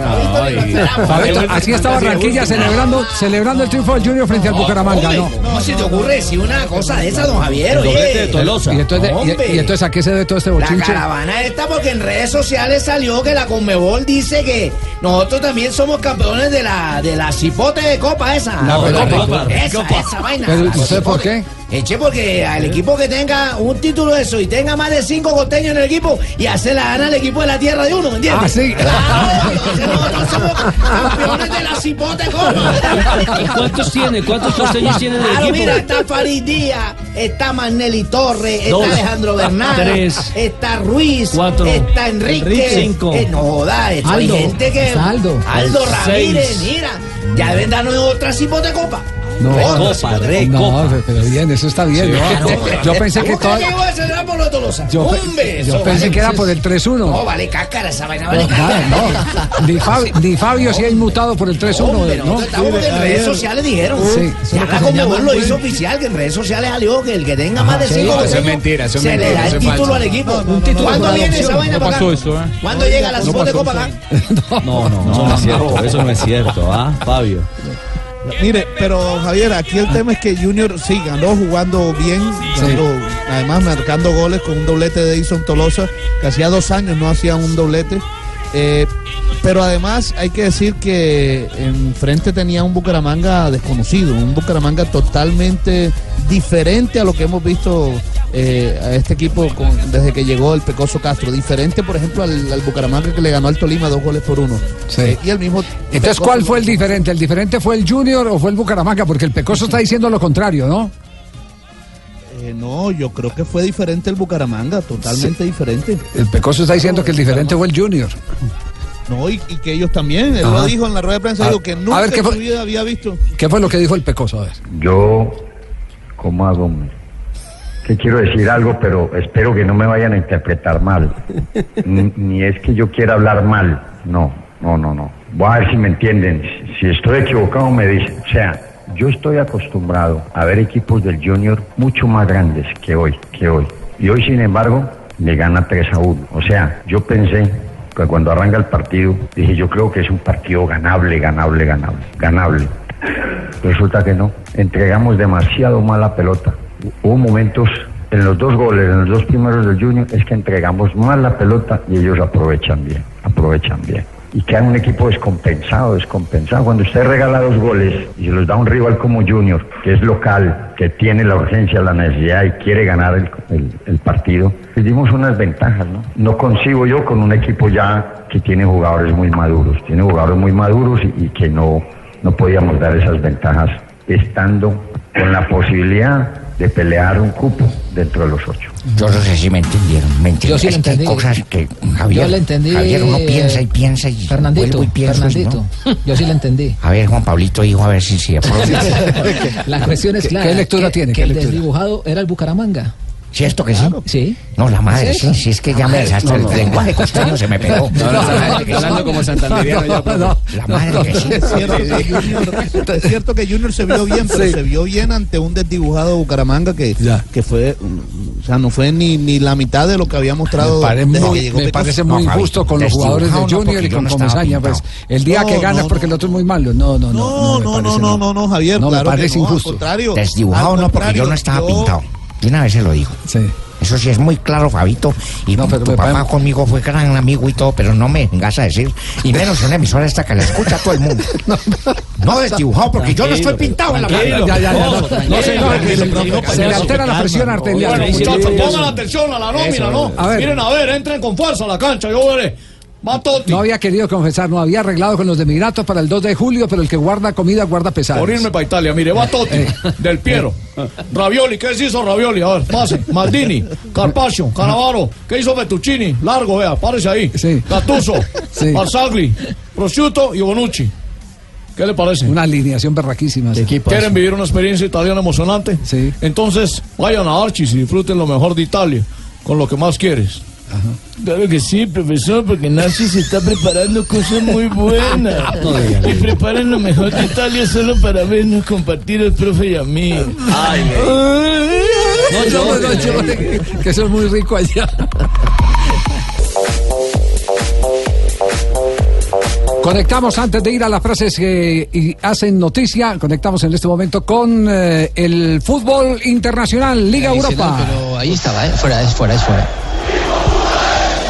Fabito, así está Barranquilla celebrando, celebrando el triunfo del Junior frente al Bucaramanga, ¿no?
¿Cómo se te ocurre decir una cosa de esa, don Javier? Oye,
Tolosa.
Y entonces, y- entonces ¿a qué se debe todo este
La
bochinche?
caravana esta porque en redes sociales salió que la Conmebol dice que nosotros también somos campeones de la de la cipote de copa esa.
La
No,
Recopa.
Recopa. Esa, esa vaina.
Pero,
la
¿usted por qué?
Eche porque al equipo que tenga un título de eso y tenga más de cinco costeños en el equipo y hace la gana al equipo de la tierra de uno, ¿me entiendes?
Ah, sí.
Claro, entonces nosotros somos campeones de la cipote copa.
¿Y cuántos tiene? ¿Cuántos costeños tienen en el
Claro,
equipo?
mira, está Farid Díaz, está Manelli Torre, está
Dos,
Alejandro Bernal,
tres,
está Ruiz,
cuatro,
está Enrique,
Enrique, cinco.
eh, no joda, esto hay
Aldo,
gente que.
Aldo.
Aldo Ramírez,
Seis.
mira, ya deben darnos otra cipote copa.
No,
Otra cipote copa.
no, pero bien, eso está bien.
Sí,
¿no?
claro.
Yo pensé que
¿Cómo
todo. Yo, yo pensé que era por el 3-1.
No, vale cáscara, esa vaina vale
No,
cáscara.
no. Ni, Fabi- ni Fabio se ha inmutado por el 3-1.
Hombre,
¿no?
en redes sociales dijeron.
Sí,
ya la
se
Conmebol
llama,
lo hizo
pues.
oficial, que en redes sociales salió que el que tenga más de
sí,
cinco
eso es mentira, eso es
se
mentira,
le da el título
falso.
al equipo.
No, no, no, no,
¿Cuándo
no, no,
viene
no,
esa
no
vaina para acá?
eso, ¿eh?
¿Cuándo llega la
No
Super
pasó
Copa? [LAUGHS]
No, no, eso no es cierto, eso no es cierto, ¿ah, Fabio?
Mire, pero Javier, aquí el tema es que Junior sí ganó jugando bien, además marcando goles con un doblete de Edison Tolosa, que hacía dos años no hacía un doblete. Eh, pero además hay que decir que enfrente tenía un Bucaramanga desconocido, un Bucaramanga totalmente diferente a lo que hemos visto eh, a este equipo con- desde que llegó el Pecoso Castro. Diferente, por ejemplo, al, al Bucaramanga que le ganó al Tolima dos goles por uno. Eh, y el mismo.
Entonces, ¿cuál fue el diferente? ¿El diferente fue el Junior o fue el Bucaramanga? Porque el Pecoso [LAUGHS] está diciendo lo contrario, ¿no?
Eh, no, yo creo que fue diferente el Bucaramanga, totalmente diferente.
El Pecoso está diciendo que el diferente fue el Junior.
No, y, y que ellos también, él
Ajá.
lo dijo en la rueda de prensa,
A-
dijo que
a
nunca
ver, ¿qué
en
fue?
su vida había visto.
¿Qué fue lo que dijo el Pecoso? A ver.
Yo, ¿cómo hago? Que quiero decir algo, pero espero que no me vayan a interpretar mal. Ni, ni es que yo quiera hablar mal. No, no, no, no. Voy a ver si me entienden. Si, si estoy equivocado, me dicen. O sea, yo estoy acostumbrado a ver equipos del Junior mucho más grandes que hoy, que hoy. Y hoy, sin embargo, le gana 3 a 1. O sea, yo pensé que cuando arranca el partido, dije, yo creo que es un partido ganable, ganable, ganable, ganable. Resulta que no. Entregamos demasiado mala pelota. Hubo momentos en los dos goles, en los dos primeros del Junior, es que entregamos mal la pelota y ellos aprovechan bien, aprovechan bien. Y queda un equipo descompensado, descompensado. Cuando usted regala dos goles y se los da un rival como Junior, que es local, que tiene la urgencia, la necesidad y quiere ganar el, el- partido, les dimos unas ventajas, ¿no? No consigo yo con un equipo ya que tiene jugadores muy maduros, tiene jugadores muy maduros y, y que no, no podíamos dar esas ventajas estando con la posibilidad de pelear un cupo dentro de los ocho.
Yo no sé si me entendieron. Me
Yo sí
es
lo
hay
entendí.
cosas que, Javier,
Yo le entendí.
Javier, uno
eh,
piensa y piensa y
Fernandito,
y pienso y
Fernandito.
no.
Yo sí le entendí.
A ver, Juan Pablito, hijo, a ver si sí. [LAUGHS]
La cuestión es
¿Qué-
clara.
qué lectura
que-
tiene?
Que
¿Qué
el
lectura?
desdibujado era el Bucaramanga.
¿Cierto que sí?
Sí.
No, la madre,
¿Sí?
sí, sí, es que ya me desastre, el lenguaje [LAUGHS] costeño se me pegó.
No, no, hablando como santanderiano ya.
La madre que sí.
Es cierto, que Junior, es cierto que Junior se vio bien, pero
Sí.
se vio bien ante un desdibujado Bucaramanga que, que fue, mm, o sea, no fue ni, ni la mitad de lo que había mostrado.
Me, pare-
desde
muy-
que llegó
me
Pecoso.
parece muy injusto con los jugadores de Junior y con Comesaña. Pues el día que ganas porque el otro es muy malo. No, no, no.
No, no, no, no, no, no, Javier,
No, me parece injusto.
Desdibujado no, porque yo no estaba pintado. De una vez se lo digo. Eso sí es muy claro, Fabito. Y tu
me
papá conmigo fue gran amigo y todo, pero no me vengas a decir. Y menos en una emisora esta que la escucha todo el mundo. [LAUGHS] No desdibujado, porque yo no estoy pintado en la cara.
ya, ya, ya, no, no, señor, que se- le
no,
altera la presión
no.
arterial.
Bueno, muchachos, pongan
atención a la nómina, ¿no?
a ver.
Miren, a ver, entren con fuerza a la cancha, yo veré. Va Totti.
No había querido confesar, no había arreglado con los de Migratos para el 2 de julio, pero el que guarda comida guarda pesadas.
Por irme para Italia, mire, va Totti, del Piero. Ravioli, ¿qué se hizo Ravioli? A ver, pase. Maldini, Carpaccio, Canavaro, ¿qué hizo Fettuccini? Largo, vea, párese ahí. Gattuso, [LAUGHS]
Sí.
Barzagli, Prosciutto y Bonucci. ¿Qué le parece?
Una alineación berraquísima.
¿Quieren vivir una experiencia italiana emocionante? Sí. Entonces, vayan a Archis y disfruten lo mejor de Italia, con lo que más quieres. Claro que sí, profesor, porque Nancy se está preparando cosas muy buenas. [LAUGHS] y preparan lo mejor de Italia solo para vernos compartir el profe y a mí. Ay,
No, yo, no, yo, [LAUGHS] que, que eso es muy rico allá. Conectamos antes de ir a las frases que y hacen noticia, conectamos en este momento con eh, el fútbol internacional, Liga Europa.
Pero ahí estaba, ¿eh? Fuera, es fuera, es fuera.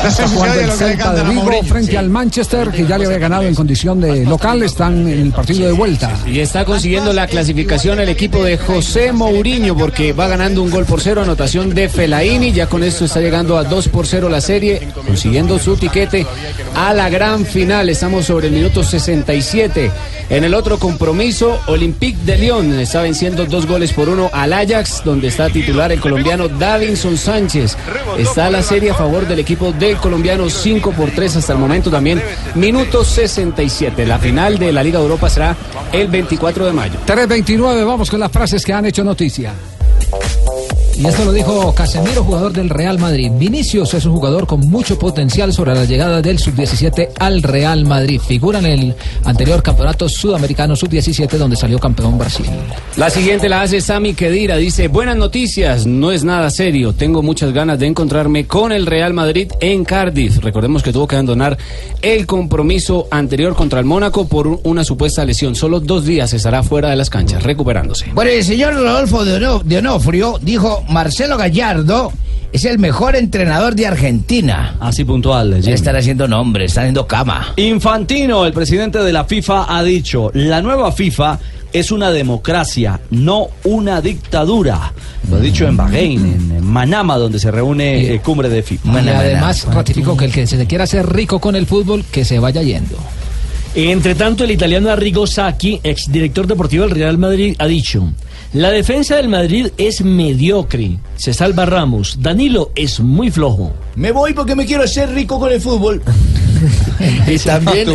Está jugando
oye
el
lo que le
Celta de Vigo frente
sí.
al Manchester, que ya le había ganado en condición de local. Están en el partido de vuelta.
Y está consiguiendo la clasificación el equipo de José Mourinho porque va ganando un gol por cero, anotación de Felaini. Ya con esto está llegando a 2 por 0 la serie, consiguiendo su tiquete a la gran final. Estamos sobre el minuto 67. En el otro compromiso, Olympique de Lyon está venciendo dos goles por uno al Ajax, donde está titular el colombiano Davinson Sánchez. Está la serie a favor del equipo colombiano 5 por 3 hasta el momento también. Minuto 67. La final de la Liga Europa será el 24 de mayo.
3.29, vamos con las frases que han hecho noticia.
Y esto lo dijo Casemiro, jugador del Real Madrid. Vinicius es un jugador con mucho potencial sobre la llegada del sub-17 al Real Madrid. Figura en el anterior campeonato sudamericano sub-17 donde salió campeón Brasil.
La siguiente la hace Sami Kedira. Dice, buenas noticias, no es nada serio. Tengo muchas ganas de encontrarme con el Real Madrid en Cardiff. Recordemos que tuvo que abandonar el compromiso anterior contra el Mónaco por un- una supuesta lesión. Solo dos días estará fuera de las canchas, recuperándose.
Bueno, el señor Rodolfo de Onofrio dijo, Marcelo Gallardo es el mejor entrenador de Argentina.
Así puntual. Jimmy.
Están haciendo nombre, están haciendo cama.
Infantino, el presidente de la FIFA, ha dicho, la nueva FIFA es una democracia, no una dictadura. Lo ha dicho en Bahrein, en, Manama, donde se reúne eh, cumbre de FIFA.
Y además ratificó que el que se quiera hacer rico con el fútbol, que se vaya yendo.
Entre tanto, el italiano Arrigo Sacchi, exdirector deportivo del Real Madrid, ha dicho: La defensa del Madrid es mediocre. Se salva Ramos. Danilo es muy flojo.
Me voy porque me quiero hacer rico con el fútbol. [LAUGHS] [LAUGHS]
Y también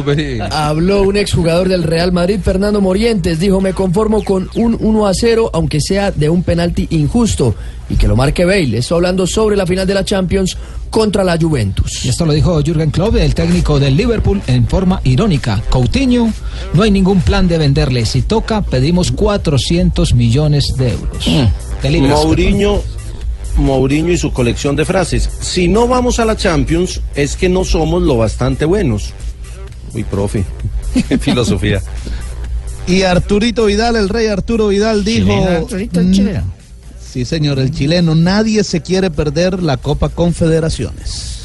habló un exjugador del Real Madrid, Fernando Morientes. Dijo, me conformo con un 1 a 0, aunque sea de un penalti injusto. Y que lo marque Bale. Esto hablando sobre la final de la Champions contra la Juventus.
Y esto lo dijo Jürgen Klopp, el técnico del Liverpool, en forma irónica. Coutinho, no hay ningún plan de venderle. Si toca, pedimos 400 millones de euros. De libras,
Mourinho, Mourinho y su colección de frases. Si no vamos a la Champions, es que no somos lo bastante buenos. Uy, profe. [LAUGHS] Qué filosofía.
Y Arturito Vidal, el rey Arturo Vidal dijo...
Chileno, Arturito, el
"Mm,
chileno".
Sí, señor, el chileno. Nadie se quiere perder la Copa Confederaciones.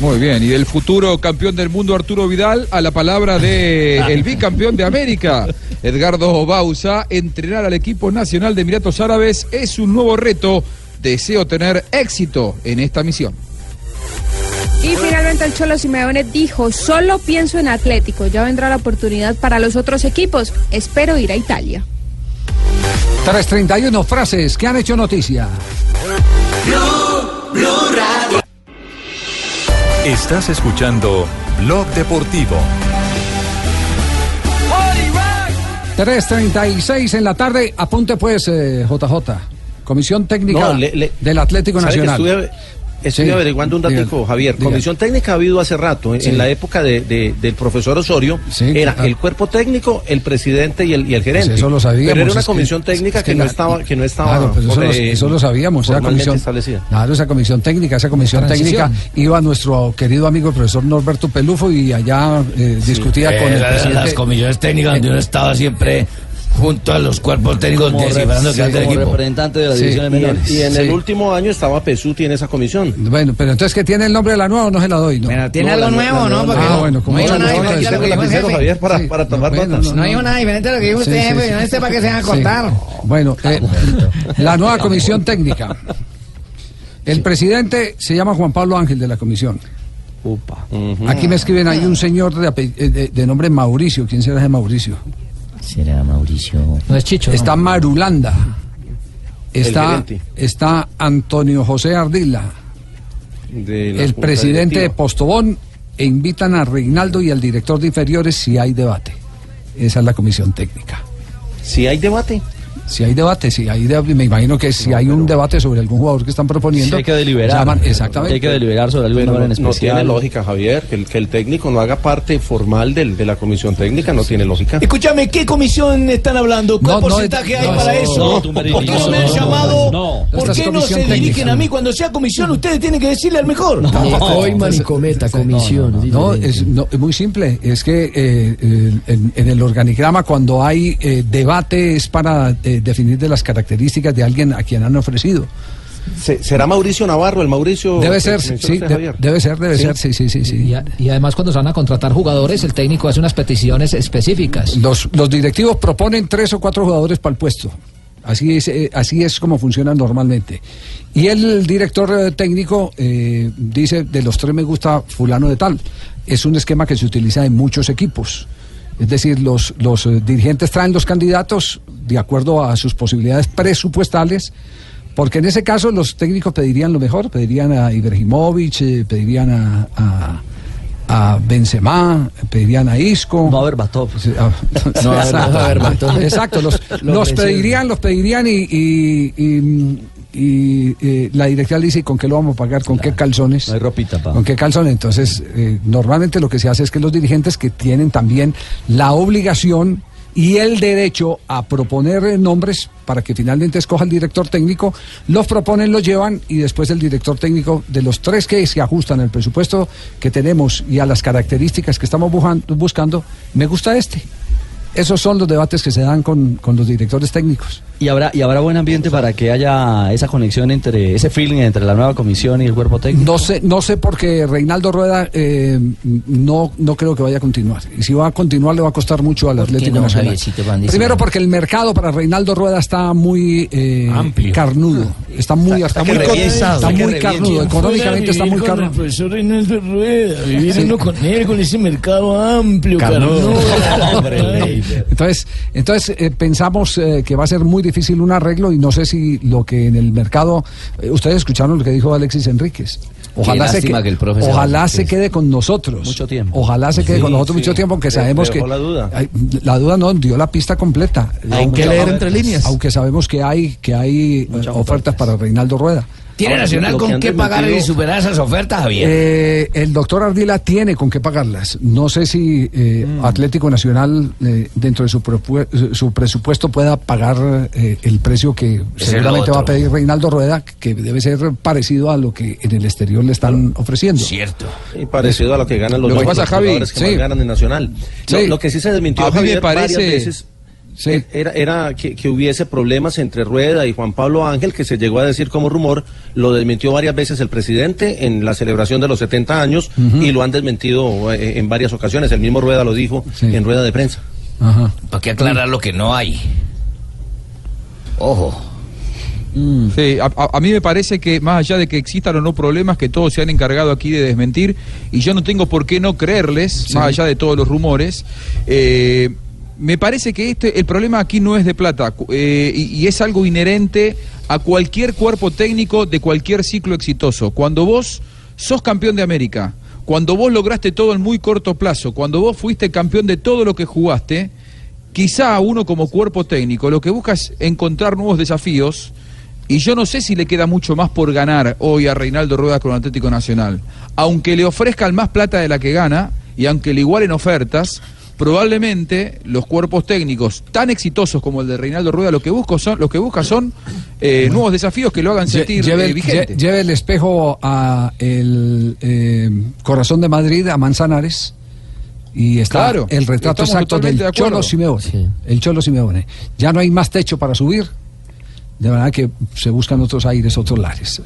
Muy bien, y del futuro campeón del mundo Arturo Vidal a la palabra de [LAUGHS] el bicampeón de América, Edgardo Bausa, entrenar al equipo nacional de Emiratos Árabes es un nuevo reto. Deseo tener éxito en esta misión.
Y finalmente el Cholo Simeone dijo, solo pienso en Atlético, ya vendrá la oportunidad para los otros equipos, espero ir a Italia.
3.31 frases que han hecho noticia.
Estás escuchando Blog Deportivo.
3.36 en la tarde. Apunte pues, eh, JJ. Comisión Técnica
No, le- le-
del Atlético
¿Sabe que
Nacional.
Estuve, estuve
Sí,
averiguando un datico,
diga,
Javier.
diga.
Comisión técnica ha habido hace rato. En,
Sí.
en la época de, de- del profesor Osorio, era
ah.
el cuerpo técnico, el presidente y el, y el gerente.
Pues eso lo sabíamos,
Pero era una
es que-
comisión técnica
es
que,
que
no estaba, que no estaba
Claro, pues eso,
por,
lo,
eh,
eso lo sabíamos. Esa comisión,
establecida.
claro, esa comisión técnica, esa comisión técnica iba nuestro querido amigo el profesor Norberto Pelufo y allá eh, discutía
Eh,
con el
la-
presidente.
Las comisiones técnicas donde uno estaba siempre junto a los cuerpos técnicos
Como
descifrando que equipo.
representante de las
Sí.
divisiones
Y en,
menores.
y en
Sí.
el último año estaba Pesuti en esa comisión.
Bueno, pero entonces que tiene el nombre de la nueva o no se la doy, ¿no?
Pero tiene
No,
algo
la-
nuevo,
la-
¿no?
la-
Porque
Ah, bueno, como
no dijo nada diferente
para, para tomar notas.
No dijo nada diferente a lo que dijo
Sí,
usted,
sí,
jefe.
sí.
Yo no sé para qué se van a
Sí.
contar.
Bueno, eh, la nueva comisión técnica. El presidente se llama Juan Pablo Ángel de la comisión.
Upa.
Aquí me escriben ahí un señor de, eh, de- de nombre Mauricio. ¿Quién será ese Mauricio?
Será Mauricio.
No es Chicho.
Está Marulanda. Está, está Antonio José Ardila,
de
el presidente de. Postobón, e invitan a Reinaldo y al director de inferiores si hay debate. Esa es la comisión técnica.
Si hay debate.
Si hay debate, si hay de- me imagino que si hay un debate sobre algún jugador que están proponiendo,
Sí, hay que deliberar.
llaman- exactamente.
Hay que deliberar sobre algún
no,
en
no
especial.
tiene lógica, Javier, que el, que el técnico no haga parte formal del- de la comisión técnica, no tiene lógica.
Escúchame, ¿qué comisión están hablando? ¿Cuál
No, no,
porcentaje hay
no,
para
no,
eso?
no,
¿Por qué no
no,
me han
no,
llamado?
no.
¿Por qué no
comisión
se dirigen
técnica.
a mí? Cuando sea comisión, ustedes tienen que decirle al mejor.
Ni Coiman ni Cometa, comisión.
No, es, no, es muy simple. Es que eh, en, en el organigrama, cuando hay eh, debate, es para eh, definir de las características de alguien a quien han ofrecido.
Se- ¿Será Mauricio Navarro el Mauricio?
Debe ser, sí,
usted,
de-
Javier?
debe ser, debe
Sí.
ser, sí, sí, sí. sí.
Y, a- y además cuando se van a contratar jugadores, el técnico hace unas peticiones específicas.
Los, los directivos proponen tres o cuatro jugadores para el puesto. Así es, eh, así es como funciona normalmente. Y el director eh, técnico eh, dice, de los tres me gusta fulano de tal. Es un esquema que se utiliza en muchos equipos. Es decir, los, los eh, dirigentes traen los candidatos de acuerdo a sus posibilidades presupuestales, porque en ese caso los técnicos pedirían lo mejor, pedirían a Ibrahimovic, eh, pedirían a, a, a Benzema, pedirían a Isco. No a Berbatov.
No a Ber- no.
Exacto, los,
Lo
los
ofrecieron.
pedirían, los pedirían y, y, y- y, eh, la directiva le dice ¿y con qué lo vamos a pagar, con qué calzones.
No hay ropita, pa.
¿Con qué calzones? Entonces, eh, normalmente lo que se hace es que los dirigentes que tienen también la obligación y el derecho a proponer nombres para que finalmente escoja el director técnico, los proponen, los llevan y después el director técnico de los tres que se ajustan al presupuesto que tenemos y a las características que estamos buscando, me gusta este. Esos son los debates que se dan con, con los directores técnicos.
Y habrá, y habrá buen ambiente para que haya esa conexión entre, ese feeling entre la nueva comisión y el cuerpo técnico.
No sé, no sé porque Reinaldo Rueda eh, no, no creo que vaya a continuar. Y si va a continuar le va a costar mucho al Atlético
no,
Nacional. Primero porque el mercado para Reinaldo Rueda está muy eh, carnudo. Está muy, está, muy, está muy carnudo. Económicamente está muy
Con el
carnudo.
profesor Reinaldo Rueda, vivir
Sí.
uno con él, con ese mercado amplio,
Carnudo.
carnudo. [LAUGHS]
Entonces, entonces eh, pensamos eh, que va a ser muy difícil un arreglo y no sé si lo que en el mercado. eh, ustedes escucharon lo que dijo Alexis Enríquez. Ojalá, se,
lástima
que-
que el profe se
ojalá
vaya,
se quede con nosotros.
Mucho tiempo.
Ojalá se quede
Sí,
con nosotros
sí.
mucho tiempo, aunque sabemos
dejó
que.
la duda.
La duda no, dio la pista completa.
Hay que leer entre líneas.
Aunque sabemos que hay, que hay eh, ofertas para Reinaldo Rueda.
¿Tiene
Ahora,
Nacional con qué pagar y superar esas ofertas, Javier?
Eh, el doctor Ardila tiene con qué pagarlas. No sé si eh,
Mm.
Atlético Nacional, eh, dentro de su, propue- su presupuesto, pueda pagar eh, el precio que
Es
seguramente va a pedir Reinaldo Rueda, que debe ser parecido a lo que en el exterior le están ofreciendo.
Cierto.
Y parecido a lo que ganan los
Lo que pasa, Javi,
jugadores que
sí.
más ganan en Nacional.
Sí.
Lo, lo que sí se desmintió
A me
Javier, varias
parece-
veces
Sí.
e- era, era que, que hubiese problemas entre Rueda y Juan Pablo Ángel, que se llegó a decir como rumor, lo desmintió varias veces el presidente en la celebración de los 70 años y lo han desmentido eh, en varias ocasiones. El mismo Rueda lo dijo
Sí.
en rueda de prensa.
Ajá.
¿Para qué aclarar lo que no hay? Ojo.
Sí, a, a- a mí me parece que más allá de que existan o no problemas, que todos se han encargado aquí de desmentir, y yo no tengo por qué no creerles, más allá de todos los rumores, eh, me parece que este, el problema aquí no es de plata, eh, y, y es algo inherente a cualquier cuerpo técnico de cualquier ciclo exitoso. Cuando vos sos campeón de América, cuando vos lograste todo en muy corto plazo, cuando vos fuiste campeón de todo lo que jugaste, quizá uno como cuerpo técnico lo que busca es encontrar nuevos desafíos y yo no sé si le queda mucho más por ganar hoy a Reinaldo Rueda con Atlético Nacional. Aunque le ofrezcan más plata de la que gana y aunque le igualen ofertas, probablemente los cuerpos técnicos tan exitosos como el de Reinaldo Rueda lo que buscan son, lo que busca son eh, nuevos desafíos que lo hagan sentir
lleve,
eh,
el-
vigente.
lle- lleve el espejo a el eh, corazón de Madrid, a Manzanares. Y está
Claro,
el retrato exacto del
totalmente de acuerdo.
Cholo Simeone. El Cholo Simeone. Ya no hay más techo para subir. De verdad que se buscan otros aires, otros lares.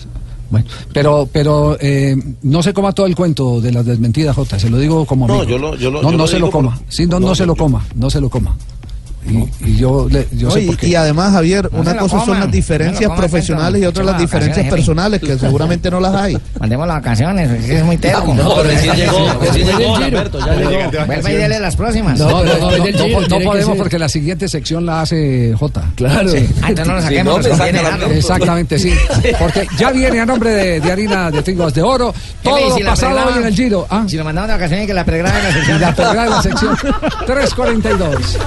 Bueno, pero, pero eh, no se coma todo el cuento de las desmentidas, Jota. Se lo digo como
No, yo lo- yo lo-
no,
yo
no
lo
se lo coma.
por-
Sí, no,
no,
no se lo coma. No se lo coma. Y, y yo, le- yo
No,
sé
y,
por qué.
y además, Javier,
No
una cosa son las diferencias profesionales y otras las diferencias personales, que seguramente no las hay. [LAUGHS]
Mandemos las vacaciones, es muy terco. [LAUGHS]
No, recién llegó, recién llegó, Lamberto, ya llegó.
Vuelva y dele las próximas.
No, no, podemos porque la siguiente sección la hace Jota.
Claro.
Ah, entonces no saquemos,
la plata.
Exactamente, [LAUGHS] sí. Porque ya viene a nombre de, de harina de trigos de oro todo lo pasado hoy en el Giro. Ah,
Si lo mandamos de vacaciones, que la pregraben la
y
sección.
la de la sección 342.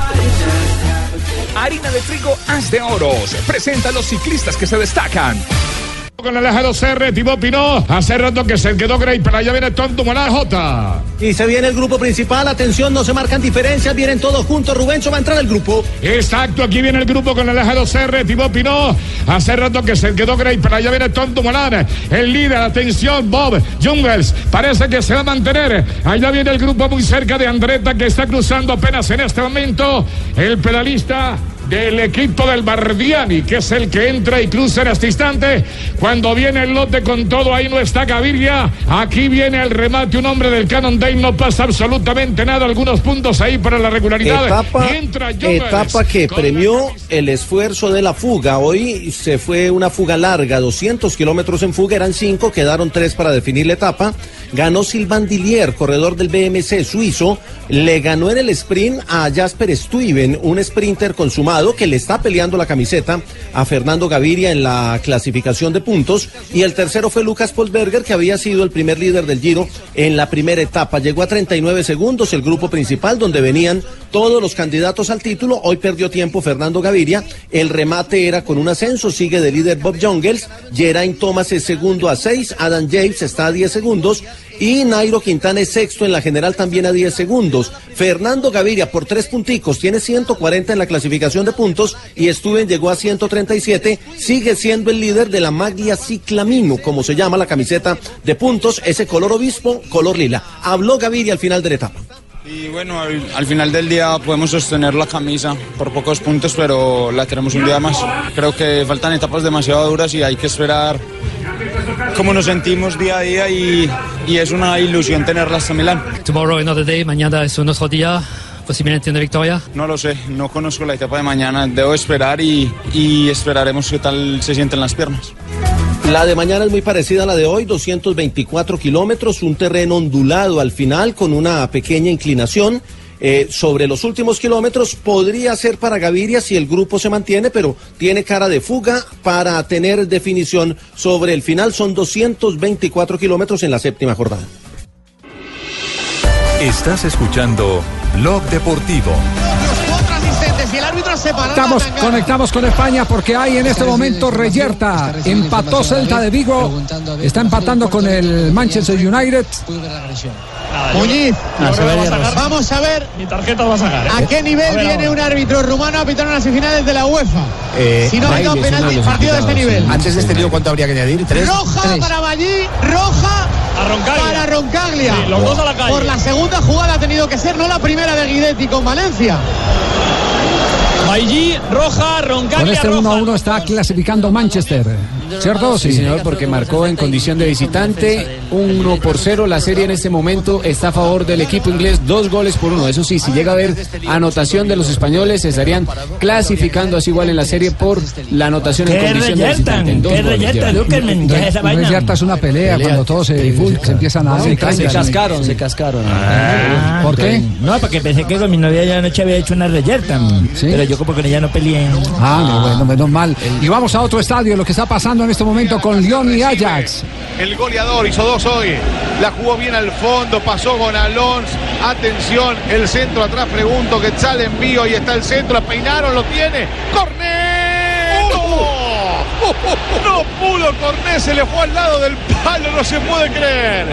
Harina de trigo As de Oros presenta a los ciclistas que se destacan.
Con el eje 2R, Tibó Pinó. Hace rato que se quedó Grey, pero allá viene Tonto Morán J.
Y se viene el grupo principal, atención, no se marcan diferencias, vienen todos juntos, Rubencho va a entrar al grupo.
Exacto, aquí viene el grupo con el eje 2R, Tibó Pinó. Hace rato que se quedó Grey, pero allá viene Tonto Morán. El líder, atención, Bob Jungles. Parece que se va a mantener. Allá viene el grupo muy cerca de Andretta que está cruzando apenas en este momento. El pedalista del equipo del Bardiani, que es el que entra y cruza en este instante. Cuando viene el lote con todo, ahí no está Gaviria. Aquí viene el remate, un hombre del Cannondale, no pasa absolutamente nada. Algunos puntos ahí para la regularidad.
Etapa,
entra
etapa que premió el esfuerzo de la fuga. Hoy se fue una fuga larga, 200 kilómetros en fuga, eran cinco, quedaron tres para definir la etapa. Ganó Silvan Dillier, corredor del BMC suizo, le ganó en el sprint a Jasper Stuyven, un sprinter consumado que le está peleando la camiseta a Fernando Gaviria en la clasificación de puntos. Y el tercero fue Lucas Polsberger, que había sido el primer líder del Giro en la primera etapa. Llegó a 39 segundos el grupo principal, donde venían todos los candidatos al título. Hoy perdió tiempo Fernando Gaviria. El remate era con un ascenso. Sigue de líder Bob Jungels. Geraint Thomas es segundo a 6. Adam James está a 10 segundos. Y Nairo Quintana es sexto en la general también a 10 segundos. Fernando Gaviria por tres punticos tiene 140 en la clasificación de puntos y Stuben llegó a 137. Sigue siendo el líder de la Maglia Ciclamino, como se llama la camiseta de puntos. Ese color obispo, color lila. Habló Gaviria al final de la etapa.
Y bueno, al, al final del día podemos sostener la camisa por pocos puntos, pero la tenemos un día más. Creo que faltan etapas demasiado duras y hay que esperar cómo nos sentimos día a día y, y es una ilusión tenerla hasta Milán.
Tomorrow another day, mañana es un otro día, posiblemente una victoria.
No lo sé, no conozco la etapa de mañana, debo esperar y, y esperaremos qué tal se sienten las piernas.
La de mañana es muy parecida a la de hoy, 224 kilómetros, un terreno ondulado al final con una pequeña inclinación. Eh, sobre los últimos kilómetros podría ser para Gaviria si el grupo se mantiene, pero tiene cara de fuga para tener definición sobre el final. Son 224 kilómetros en la séptima jornada.
Estás escuchando Blog Deportivo.
Y el árbitro separado.
Estamos, conectamos con España porque hay en este momento Reyerta. Empató Celta de Vigo. Está empatando con el Manchester United.
Muñiz,
Ah, se bien,
vamos, a, ver
Mi tarjeta va a sacar. ¿eh?
a qué nivel viene un árbitro rumano a pitar unas semifinales de la UEFA.
Eh,
si no
uno de
penalti, partido de este nivel.
Antes de este lío, ¿cuánto habría que añadir? ¿Tres?
Roja para Ballí, roja
A Roncaglia.
para Roncaglia.
Sí, los dos a la calle.
Por la segunda jugada ha tenido que ser, no la primera de Guidetti con Valencia.
Bailly, roja,
Con
Roncaglia,
este 1 a
roja.
1 está clasificando Manchester. ¿Cierto?
Sí, señor, porque marcó en condición de visitante 1 por 0. La serie en este momento está a favor del equipo inglés, dos goles por uno. Eso sí, si llega a haber anotación de los españoles, se estarían clasificando así igual en la serie por la anotación en
¿Qué
condición de visitante. en dos
¿Qué
goles
¿qué es esa vaina?
Reyerta es una pelea,
Pelea
cuando todos se, se empiezan a dar
Se, cascaron, se cascaron.
Ah,
¿Por qué?
No, porque pensé que con mi novia ya anoche había hecho una reyerta. Pero yo como con ella no peleé.
Ah, no, bueno, menos mal. Y vamos a otro estadio, lo que está pasando en este momento con Lyon y Ajax.
El goleador hizo dos hoy. La jugó bien al fondo, pasó con Alonso. Atención, el centro atrás, pregunto que sale envío y está el centro. La peinaron, lo tiene. ¡Cornet! ¡No! No pudo Cornet, se le fue al lado del palo, no se puede creer.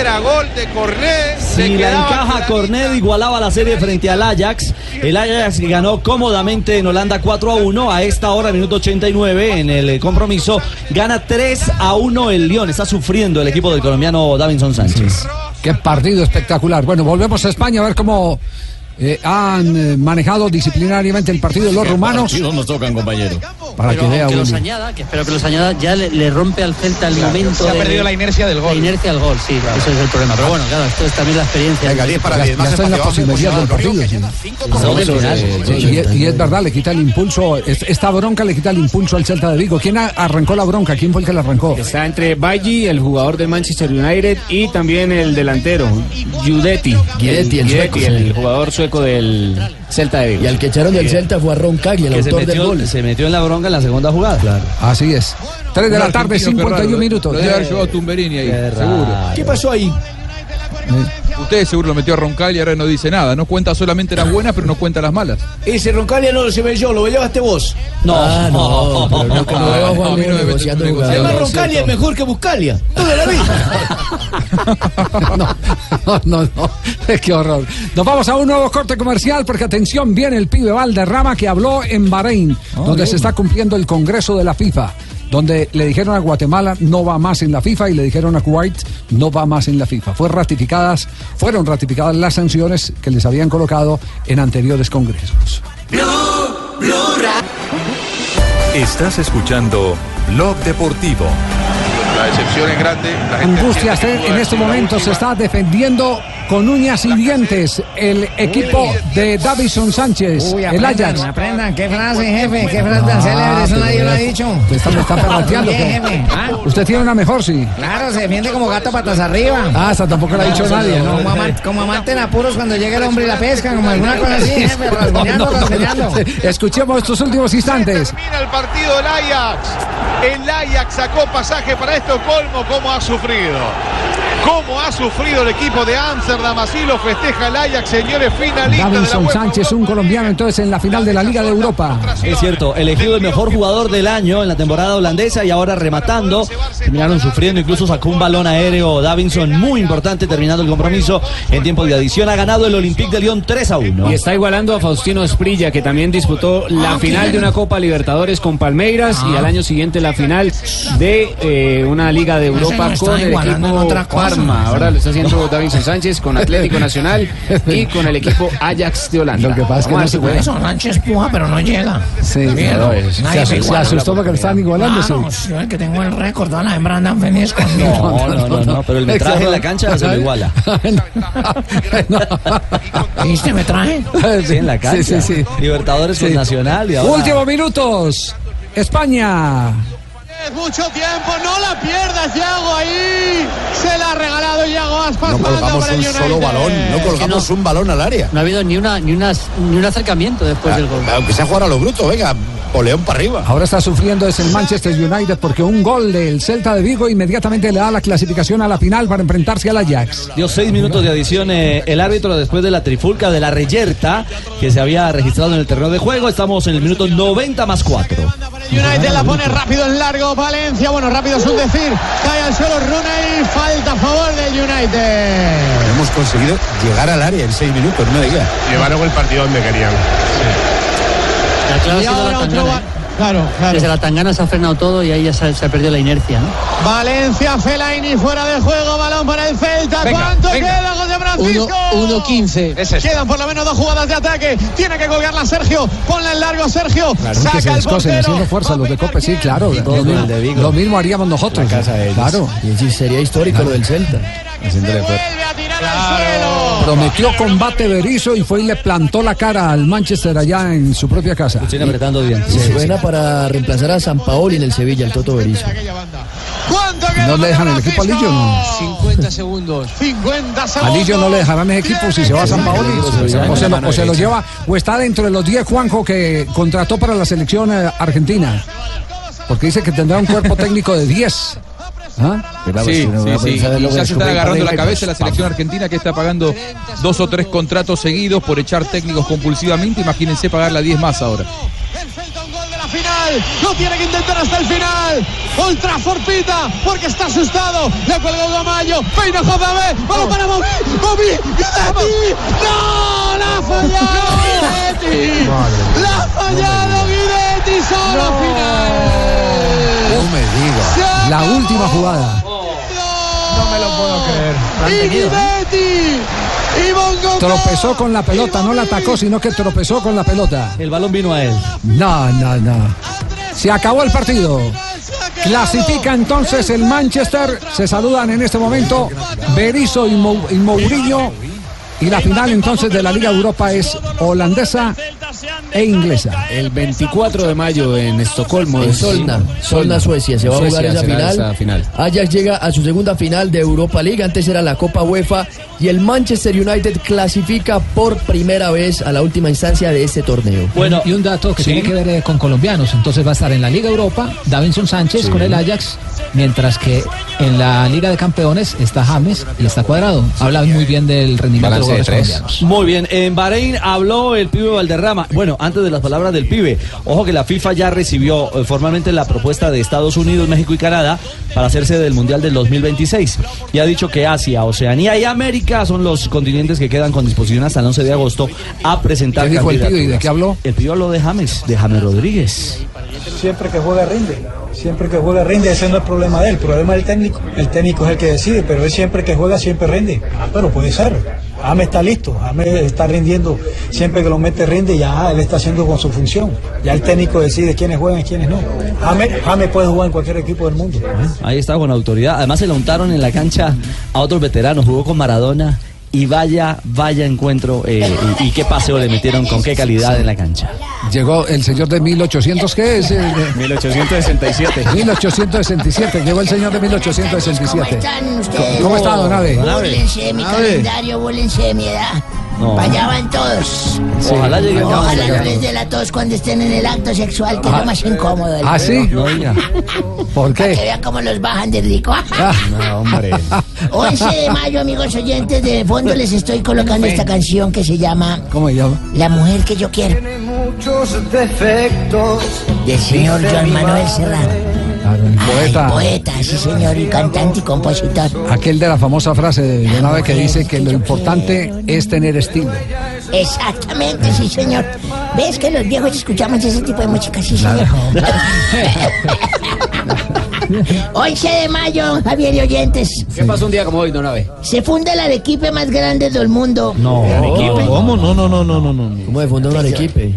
Era gol de Cornet.
Si la encaja Cornet igualaba la serie frente al Ajax. El Ajax ganó cómodamente en Holanda 4 a 1. A esta hora, minuto 89, en el eh, compromiso, gana 3 a 1 el Lyon. Está sufriendo el equipo del colombiano Davinson Sánchez.
Qué partido espectacular. Bueno, volvemos a España a ver cómo eh, han eh, manejado disciplinariamente el partido los rumanos.
nos tocan, compañero.
Para que vea
que los añada, que espero que los añada, ya le, le rompe al Celta el momento.
se ha
de-
perdido la inercia del gol.
La inercia del gol, sí, ese es el problema. Pero bueno, claro, esto es también la experiencia.
Venga, 10 para
Ya,
10,
ya
más
está en la
espacio,
posibilidad del partido. y, es verdad, le quita el impulso. es- Esta bronca le quita el impulso al Celta de Vigo. ¿Quién arrancó la bronca? ¿Quién fue el que la arrancó?
Está entre Baggi, el jugador del Manchester United, y también el delantero, Guidetti.
Guidetti, el sueco,
el jugador sueco del Celta de Vigo.
Y al que echaron del Celta fue a Roncaglia, el
Que se
autor del
metió,
gol.
se metió en la bronca en la segunda jugada. Claro.
Así es. 3 de la tarde,
argentino, qué
51
raro,
minutos.
Lo debe haber llevado Tumberini ahí,
Qué
seguro.
¿Qué pasó ahí?
Usted seguro lo metió a Roncal y ahora no dice nada. No cuenta solamente las buenas, pero no cuenta las malas.
Ese Roncaglia no lo llevé yo, lo llevaste vos.
No, ah, no, pero no, que no
no
negociando.
Además, Roncaglia es mejor que Buscalia. Toda la vida.
No, no, no. Qué horror. Nos vamos a un nuevo corte comercial porque atención, viene el pibe Valderrama que habló en Bahrein, donde
bien.
se está cumpliendo el Congreso de la FIFA. Donde le dijeron a Guatemala no va más en la FIFA y le dijeron a Kuwait no va más en la FIFA. Fue ratificadas, fueron ratificadas las sanciones que les habían colocado en anteriores congresos.
Blue
Estás escuchando Blog Deportivo.
La decepción es grande. La gente
Angustia
entiende que
en
pudo
este
haber sido la
momento se está defendiendo con uñas y dientes el equipo de Davison Sánchez,
Uy,
el
aprendan,
Ajax.
aprendan. ¿Qué frase, jefe? ¿Qué frase tan
Ah,
célebre? Eso nadie lo ha dicho.
Usted está, me está.
¿Ah?
Usted tiene una mejor, sí.
Claro, se defiende como gato patas arriba.
Ah, esa tampoco la ha dicho nadie, ¿no?
Como, amante, como amante en apuros cuando llega el hombre y la pesca, como alguna cosa así, jefe, [LAUGHS] rasguñando,
No, no, no.
rasguñando.
Escuchemos estos últimos instantes.
Termina el partido del Ajax. El Ajax sacó pasaje para Estocolmo. ¿Cómo ha sufrido? ¿Cómo ha sufrido el equipo de Ámsterdam? Así lo festeja el Ajax, señores, finalistas de la
Davinson. Sánchez, un colombiano entonces en la final de la Liga de Europa.
Es cierto, elegido el mejor jugador del año en la temporada holandesa y ahora rematando. Terminaron sufriendo, incluso sacó un balón aéreo Davinson muy importante terminando el compromiso en tiempo de adición. Ha ganado el Olympique de Lyon 3 a 1.
Y está igualando a Faustino Esprilla, que también disputó la final de una Copa Libertadores con Palmeiras y al año siguiente la final de eh, una Liga de Europa
no
con el equipo. Parma. Ahora lo está haciendo Davinson Sánchez con Atlético Nacional y con el equipo Ajax de Holanda.
Lo que pasa es que no se puede.
puede.
Sánchez puja, pero no llega.
Sí, no, es-
nadie
se,
me
asu- se asustó porque lo estaban igualando. sí.
Claro, yo el que tengo el récord, todas las hembras andan felices [LAUGHS] conmigo.
No, no, no, no, pero el metraje en la cancha se lo iguala. [LAUGHS]
¿Viste me traje? [LAUGHS]
Sí, en la cancha.
Sí, sí, sí.
Libertadores con
Sí.
Nacional y ahora...
Últimos minutos. España.
Mucho tiempo, no la pierdas, Yago ahí. Se la ha regalado Yago Aspas.
No colgamos
para el
un solo balón, no colgamos un balón al área.
No ha habido ni una ni una ni un acercamiento después del gol.
Aunque sea jugar a lo bruto, venga, poleón para arriba.
Ahora está sufriendo es el Manchester United porque un gol del Celta de Vigo inmediatamente le da la clasificación a la final para enfrentarse al Ajax.
Dio seis minutos de adición eh, el árbitro después de la trifulca de la reyerta que se había registrado en el terreno de juego. Estamos en el minuto 90 más 4.
El United la pone rápido en largo. Valencia, bueno, rápido es un decir. Cae al suelo Rooney. Falta a favor del United.
Hemos conseguido llegar al área en seis minutos, no diga.
Llevaron el partido donde querían.
La clave
Y
ha sido
ahora
la
otro
tangana.
Claro, claro.
Desde la tangana se ha frenado todo y ahí ya se, se ha perdido la inercia, ¿no?
Valencia, Fellaini fuera de juego, balón para el Celta.
Venga,
¿Cuánto
venga.
queda, José Francisco?
1-15.
Quedan por lo menos dos jugadas de ataque. Tiene que colgarla Sergio. Ponla en largo, Sergio.
Claro, que
Saca
se
el portero.
haciendo fuerza los de Cope, sí, claro. Lo
de Vigo.
lo mismo haríamos nosotros. Claro.
Y sí, sería histórico lo del Celta.
Vuelve a tirar al suelo.
Prometió combate Berizzo y fue y le plantó la cara al Manchester allá en su propia casa.
Apretando dientes.
Se buena para reemplazar a San Paoli en el Sevilla, el Toto Berizzo.
¿No le dejan el equipo a Lillo? No.
50 segundos.
50
A
segundos.
Lillo no le dejarán equipo si se va a San Paoli. O se, lo, o se lo lleva, o está dentro de los 10 Juanjo que contrató para la selección eh, argentina. Porque dice que tendrá un cuerpo técnico de 10. ¿Ah?
Sí, sí, sí. Y ya se están agarrando la cabeza la selección argentina que está pagando dos o tres contratos seguidos por echar técnicos compulsivamente. Imagínense pagarle a 10 más ahora.
Final. Lo tiene que intentar hasta el final. Ultra Forpita porque está asustado. Le cuelga Gamayo. Peina JB. Balón para Bobby. Bobby. Guidetti. ¡No! ¡La ha fallado [LAUGHS] Guidetti! ¡La ha fallado Guidetti! ¡Solo final!
No me diga. La última jugada.
No me lo puedo creer. Y Guidetti.
Tropezó con la pelota, no la atacó, sino que tropezó con la pelota.
El balón vino a él.
No, no, no. Se acabó el partido. Clasifica entonces el Manchester. Se saludan en este momento Berizzo y, Mou- y Mourinho. Y la final entonces de la Liga Europa es holandesa e inglesa.
El 24 de mayo en Estocolmo.
En Solna, Solna, Suecia. Se va a jugar esa final.
esa final.
Ajax llega a su segunda final de Europa League. Antes era la Copa UEFA. Y el Manchester United clasifica por primera vez a la última instancia de este torneo.
Bueno,
y un dato que
sí.
tiene que ver eh, con colombianos. Entonces va a estar en la Liga Europa Davinson Sánchez
Sí.
con el Ajax, mientras que en la Liga de Campeones está James y está Cuadrado. Habla muy bien del rendimiento jugadores.
Muy bien, en Bahrein habló el pibe Valderrama. Bueno, antes de las palabras del pibe, ojo que la FIFA ya recibió eh, formalmente la propuesta de Estados Unidos, México y Canadá para hacerse del Mundial del 2026. Y ha dicho que Asia, Oceanía y América son los continentes que quedan con disposición hasta el 11 de agosto a presentar
¿Qué dijo el pibe y de qué habló?
El pibe habló de James, de James Rodríguez.
Siempre que juega rinde, siempre que juega rinde, ese no es el problema de él, el problema del técnico. El técnico es el que decide, pero él siempre que juega siempre rinde. Ah, pero puede ser. James está listo, James está rindiendo, siempre que lo mete rinde, ya él está haciendo con su función. Ya el técnico decide quiénes juegan y quiénes no. James, James puede jugar en cualquier equipo del mundo.
Ahí está con autoridad. Además se le untaron en la cancha a otros veteranos. Jugó con Maradona. Y vaya, vaya encuentro eh, y, y qué paseo le metieron, con qué calidad en la cancha.
Llegó el señor de 1800, ¿qué es?
1867.
1867, llegó el señor de 1867.
están ustedes?
¿Cómo está, don?
Búrlense de mi calendario, búrlense de mi edad.
No.
Para allá van todos.
Ojalá llegue
Ojalá no les dé la tos cuando estén en el acto sexual, que es
Ah.
lo más incómodo. del
¿Ah, sí? ¿Por
Para que
qué?
vean cómo los bajan de rico. [LAUGHS]
No, hombre.
11 de mayo, amigos oyentes, de fondo les estoy colocando esta canción que se llama
¿Cómo se llama?
La mujer que yo quiero.
Muchos defectos.
Del señor Joan Manuel Serrano.
Poeta.
Ay, poeta, sí señor, y cantante y compositor.
Aquel de la famosa frase de Don Abe que dice que lo importante es tener estilo.
Exactamente, sí señor. ¿Ves que los viejos escuchamos ese tipo de música? Sí señor. 11 [LAUGHS] de mayo, Javier y oyentes.
¿Qué pasó un día como hoy, don Abe?
Se funda el arequipe más grande del mundo.
No.
¿Cómo? No, no, no, no, no, no.
¿Cómo se funda un arequipe?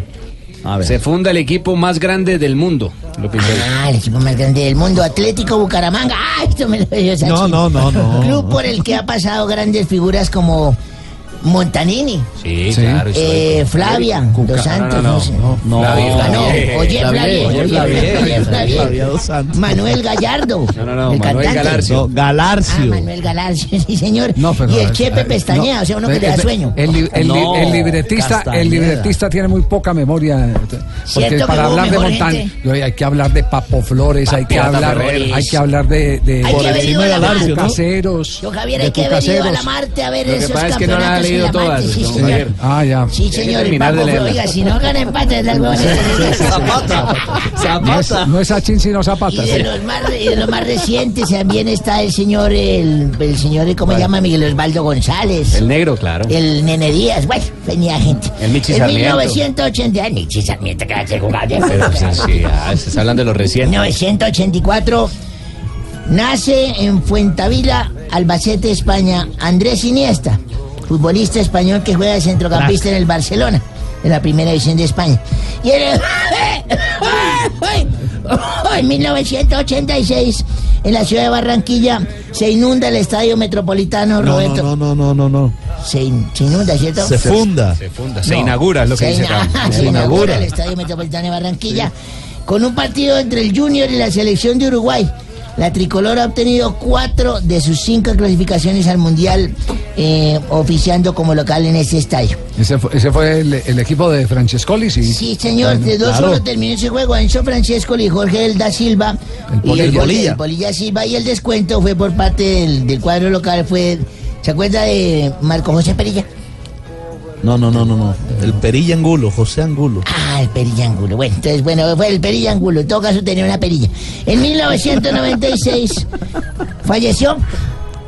Se funda el equipo más grande del mundo. Lo.
Ah, el equipo más grande del mundo, Atlético Bucaramanga. Ah, esto me lo dio.
No, no, no, no.
Club por el que ha pasado grandes figuras como Montanini.
Sí,
Sí.
claro.
Eh, Flavia, Dos Santos,
no, no, no. Flavia,
oye, Flavia,
Oye, Flavia.
Flavia,
dos Santos.
Manuel Gallardo.
No, no, no,
el
Manuel
cantante.
Galarcio.
No,
Ah,
Galarcio.
Manuel Galarcio, [LAUGHS] sí, señor.
No, pero-
y el Chepe Pestañea,
no.
o sea, uno que le da sueño.
El, libretista, el libretista tiene muy poca memoria. Porque para hablar de
gente.
hay que hablar de Papo Flores, hay que hablar, hay que hablar de, de, de
¿no?
Cucaseros,
Yo, Javier,
de
hay que ido a la. Marte a ver
Lo que
esos
pasa es que no la ha
campeonatos
leído todas,
sí,
don
señor.
Javier.
Ah, ya.
Sí, señor, y
terminar de leerla.
oiga, si no gana empate, es algo
Zapata.
No es,
Zapata.
no es Achín sino
Y
Zapata.
de
sí.
los más, y de los más recientes también está el señor, el, el señor, ¿cómo se llama? Miguel Osvaldo González.
El negro, claro.
El Nene Díaz, bueno, venía gente.
El Michi
En
Sarmiento.
1980, el Michi Sarmiento que ser jugador.
Pero pues, sí, ah, se está hablando de los recientes.
1984 nace en Fuentavila, Albacete, España, Andrés Iniesta, futbolista español que juega de centrocampista en el Barcelona, en la primera división de España. Y en, en 1986, en la ciudad de Barranquilla, se inunda el estadio metropolitano
No,
Roberto.
no, no, no, no, no.
Se, in- se inunda, ¿cierto?
Se funda.
Se funda, se
No.
inaugura, es lo que
Se
dice
ina-
acá. [LAUGHS]
Se inaugura el Estadio Metropolitano de Barranquilla con un partido entre el Junior y la selección de Uruguay. La tricolor ha obtenido cuatro de sus cinco clasificaciones al Mundial, eh, oficiando como local en este estadio.
Ese fue, ese fue el, el equipo de Francescoli, sí.
Sí, señor,
Bueno,
de dos
claro.
solo terminó ese juego. Enzo Francesco y Jorge El da Silva.
El
y el, el Polilla Silva. Y el descuento fue por parte del, del cuadro local. fue ¿Se acuerda de Marco José Perilla?
No, no, no, no, no. El Perilla Angulo, José Angulo.
Ah, el perilla angulo. Bueno, entonces, bueno, fue el perilla angulo. En todo caso, tenía una perilla. En 1996 [LAUGHS] falleció.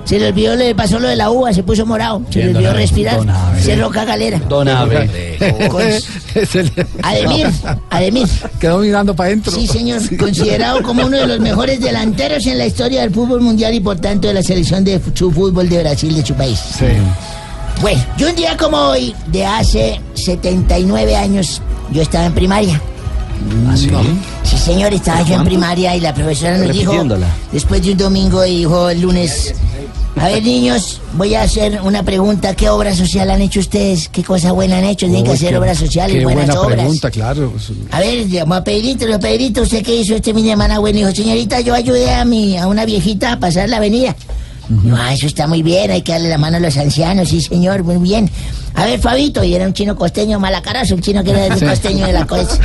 Se le olvidó, le pasó lo de la uva, se puso morado. Se le olvidó respirar. Cerró cagalera.
Don Abe. [LAUGHS]
Con- Ademir, [LAUGHS] Ademir.
Quedó mirando para adentro.
Sí, señor. Considerado como uno de los mejores delanteros en la historia del fútbol mundial y por tanto de la selección de su fútbol de Brasil de su país.
Sí.
Bueno, yo un día como hoy, de hace 79 años, yo estaba en primaria.
¿Ah, sí?
Sí, señor, estaba yo en primaria y la profesora nos dijo, después de un domingo, dijo el lunes, a ver niños, voy a hacer una pregunta, ¿qué obra social han hecho ustedes? ¿Qué cosa buena han hecho? Tienen que hacer obras sociales,
Qué
buenas
buena
obras.
pregunta, claro.
A ver, llamó a Pedrito, Pedrito, ¿usted qué hizo este fin de semana? Bueno, dijo, señorita, yo ayudé a mi, a una viejita a pasar la avenida. No, ah, eso está muy bien, hay que darle la mano a los ancianos, sí señor, muy bien. A ver, Fabito, y era un chino costeño malacarazo, un chino que era del [LAUGHS]
Sí.
costeño de la cosa.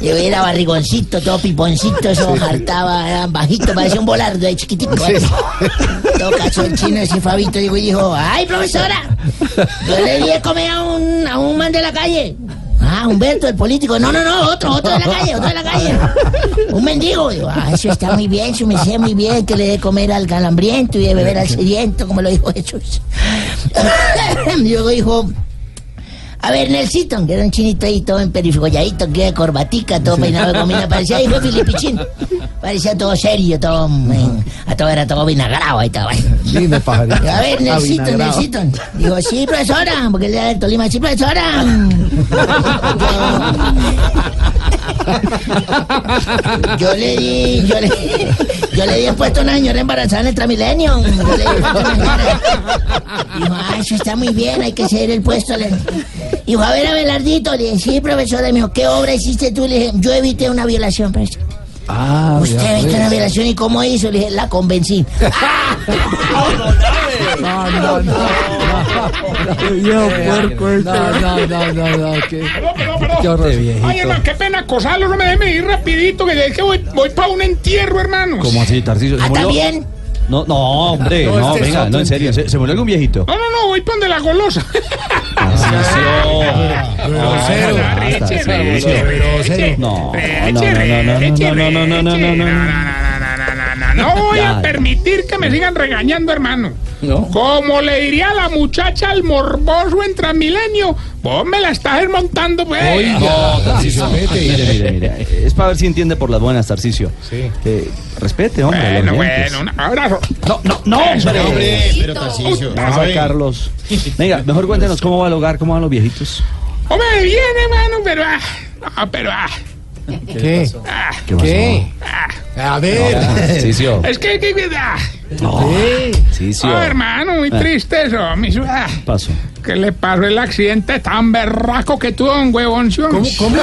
Y era barrigoncito, todo piponcito, eso hartaba, era bajito, parecía un volardo de chiquitico. En todo caso, el chino ese Fabito y dijo, ay, profesora, yo le di comer a un, a un man de la calle. Ah, Humberto, el político. No, no, no, otro, otro de la calle, otro de la calle. Un mendigo. Digo, ah, eso está muy bien, su merced muy bien, que le dé comer al calambriento y de beber al sediento, como lo dijo Jesús. [COUGHS] Luego dijo, a ver, Nelsito, que era un chinito ahí todo emperifolladito, que de corbatica, todo peinado de comida, parecía hijo de Filipichín. Parecía todo serio, todo. mm, A todo era todo vinagrado y todo.
Dime, pajarito.
A ver, Nelsito. Nelsito. Digo, sí, profesora, porque él era del Tolima, sí, profesora. [LAUGHS] Yo le di, yo le, yo le di el puesto a una señora embarazada en el Tramilenio. Yo. Dijo, ah, eso está muy bien, hay que ceder el puesto. Le- Dijo, a ver, Abelardito. Le dije, sí, profesora. Me dijo, ¿qué obra hiciste tú? Le dije, yo evité una violación, profesor.
Ah,
Usted
ya ves.
una violación y cómo hizo. Le dije, la convencí.
No, [LAUGHS] no, no. No, no, no, no, no. Qué, qué.
Ay, hermano, qué pena acosarlo, no me déjeme ir rapidito, que es que voy, voy para un entierro, hermanos.
¿Cómo así, Tarcisio? ¿Se
Ah,
murió?
¿también?
No, no, hombre,
No,
no,
este
venga, no, en serio, ¿se, se murió algún viejito?
No, no, no, voy para donde la golosa.
Grosero. No, no, no, no, no, no, no, no, no, no, no.
No voy a permitir que me sigan regañando, hermano. Como le diría la muchacha al morboso en Transmilenio, vos me la estás desmontando, pues.
No, Tarcisio, mire, mire, mire, es para ver si entiende por las buenas, Tarcisio. Sí. respete, hombre.
Bueno, bueno, un abrazo.
No, no, no, hombre.
Hombre, pero Tarcisio.
Vamos. Carlos. Venga, mejor cuéntenos cómo va el hogar, cómo van los viejitos.
Hombre, bien, hermano, pero. Ah, ah, pero. Ah,
¿Qué? ¿Qué
ah.
A ver. No, Tarcisio. [LAUGHS]
Es que. que, que ah.
No. Tarcisio.
Ah, hermano, muy
Ah.
triste eso. Mi ciudad.
Pasó.
Que le pasó el accidente tan berraco que tuvo un huevonción. ¿Cómo?
cómo?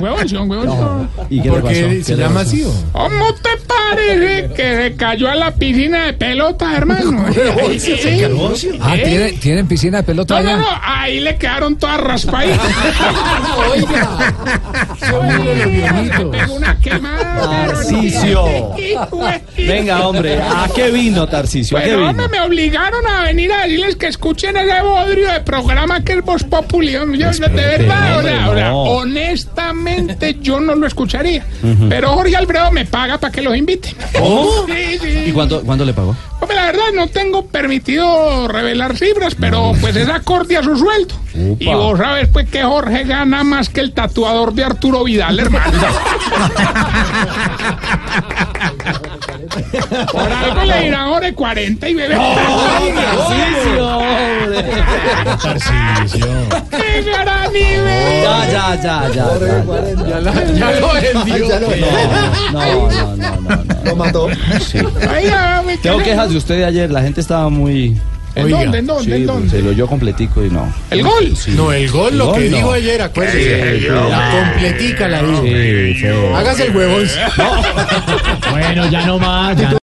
Huevonción, huevonción.
¿Y qué le pasó? ¿Qué le pasó?
¿Cómo te parece que se cayó a la piscina de pelota, hermano? [LAUGHS]
Ah. ¿tienen, ¿tienen piscina de pelota
No,
allá?
no, ahí le quedaron todas raspaditas. [LAUGHS] Una quemada.
Tarcisio. Venga, hombre, ¿a qué vino, Tarcisio? ¿A qué vino?
hombre, me obligaron a venir a decirles que escuchen ese bodrio de programa que es Voz Populi. Yo, de verdad, o sea, o sea,
no.
honestamente yo no lo escucharía. Pero Jorge Alfredo me paga para que los invite. Sí.
¿Y cuánto, cuánto le pagó?
Hombre, la verdad no tengo permitido revelar cifras, pero pues es acorde a su sueldo. Y vos sabes pues que Jorge gana más que el tatuador de Arturo Vidal, hermano. [LAUGHS] Por algo le dirán Jorge 40 y bebé. [LAUGHS] ¡Qué gran nivel!
Ya, ya, ya, ya. Ya,
ya lo vendió.
No, no, no, no, no.
Lo mató.
Tengo quejas de usted de ayer. La gente estaba muy.
¿En dónde, en dónde,
Sí,
en dónde?
Se lo oyó completico y no.
¿El gol?
Sí.
No, el gol, lo que
no.
dijo ayer, acuérdese.
Sí,
completica la dijo.
Sí, sí.
Hágase el huevón. [LAUGHS]
Bueno, ya no más, ya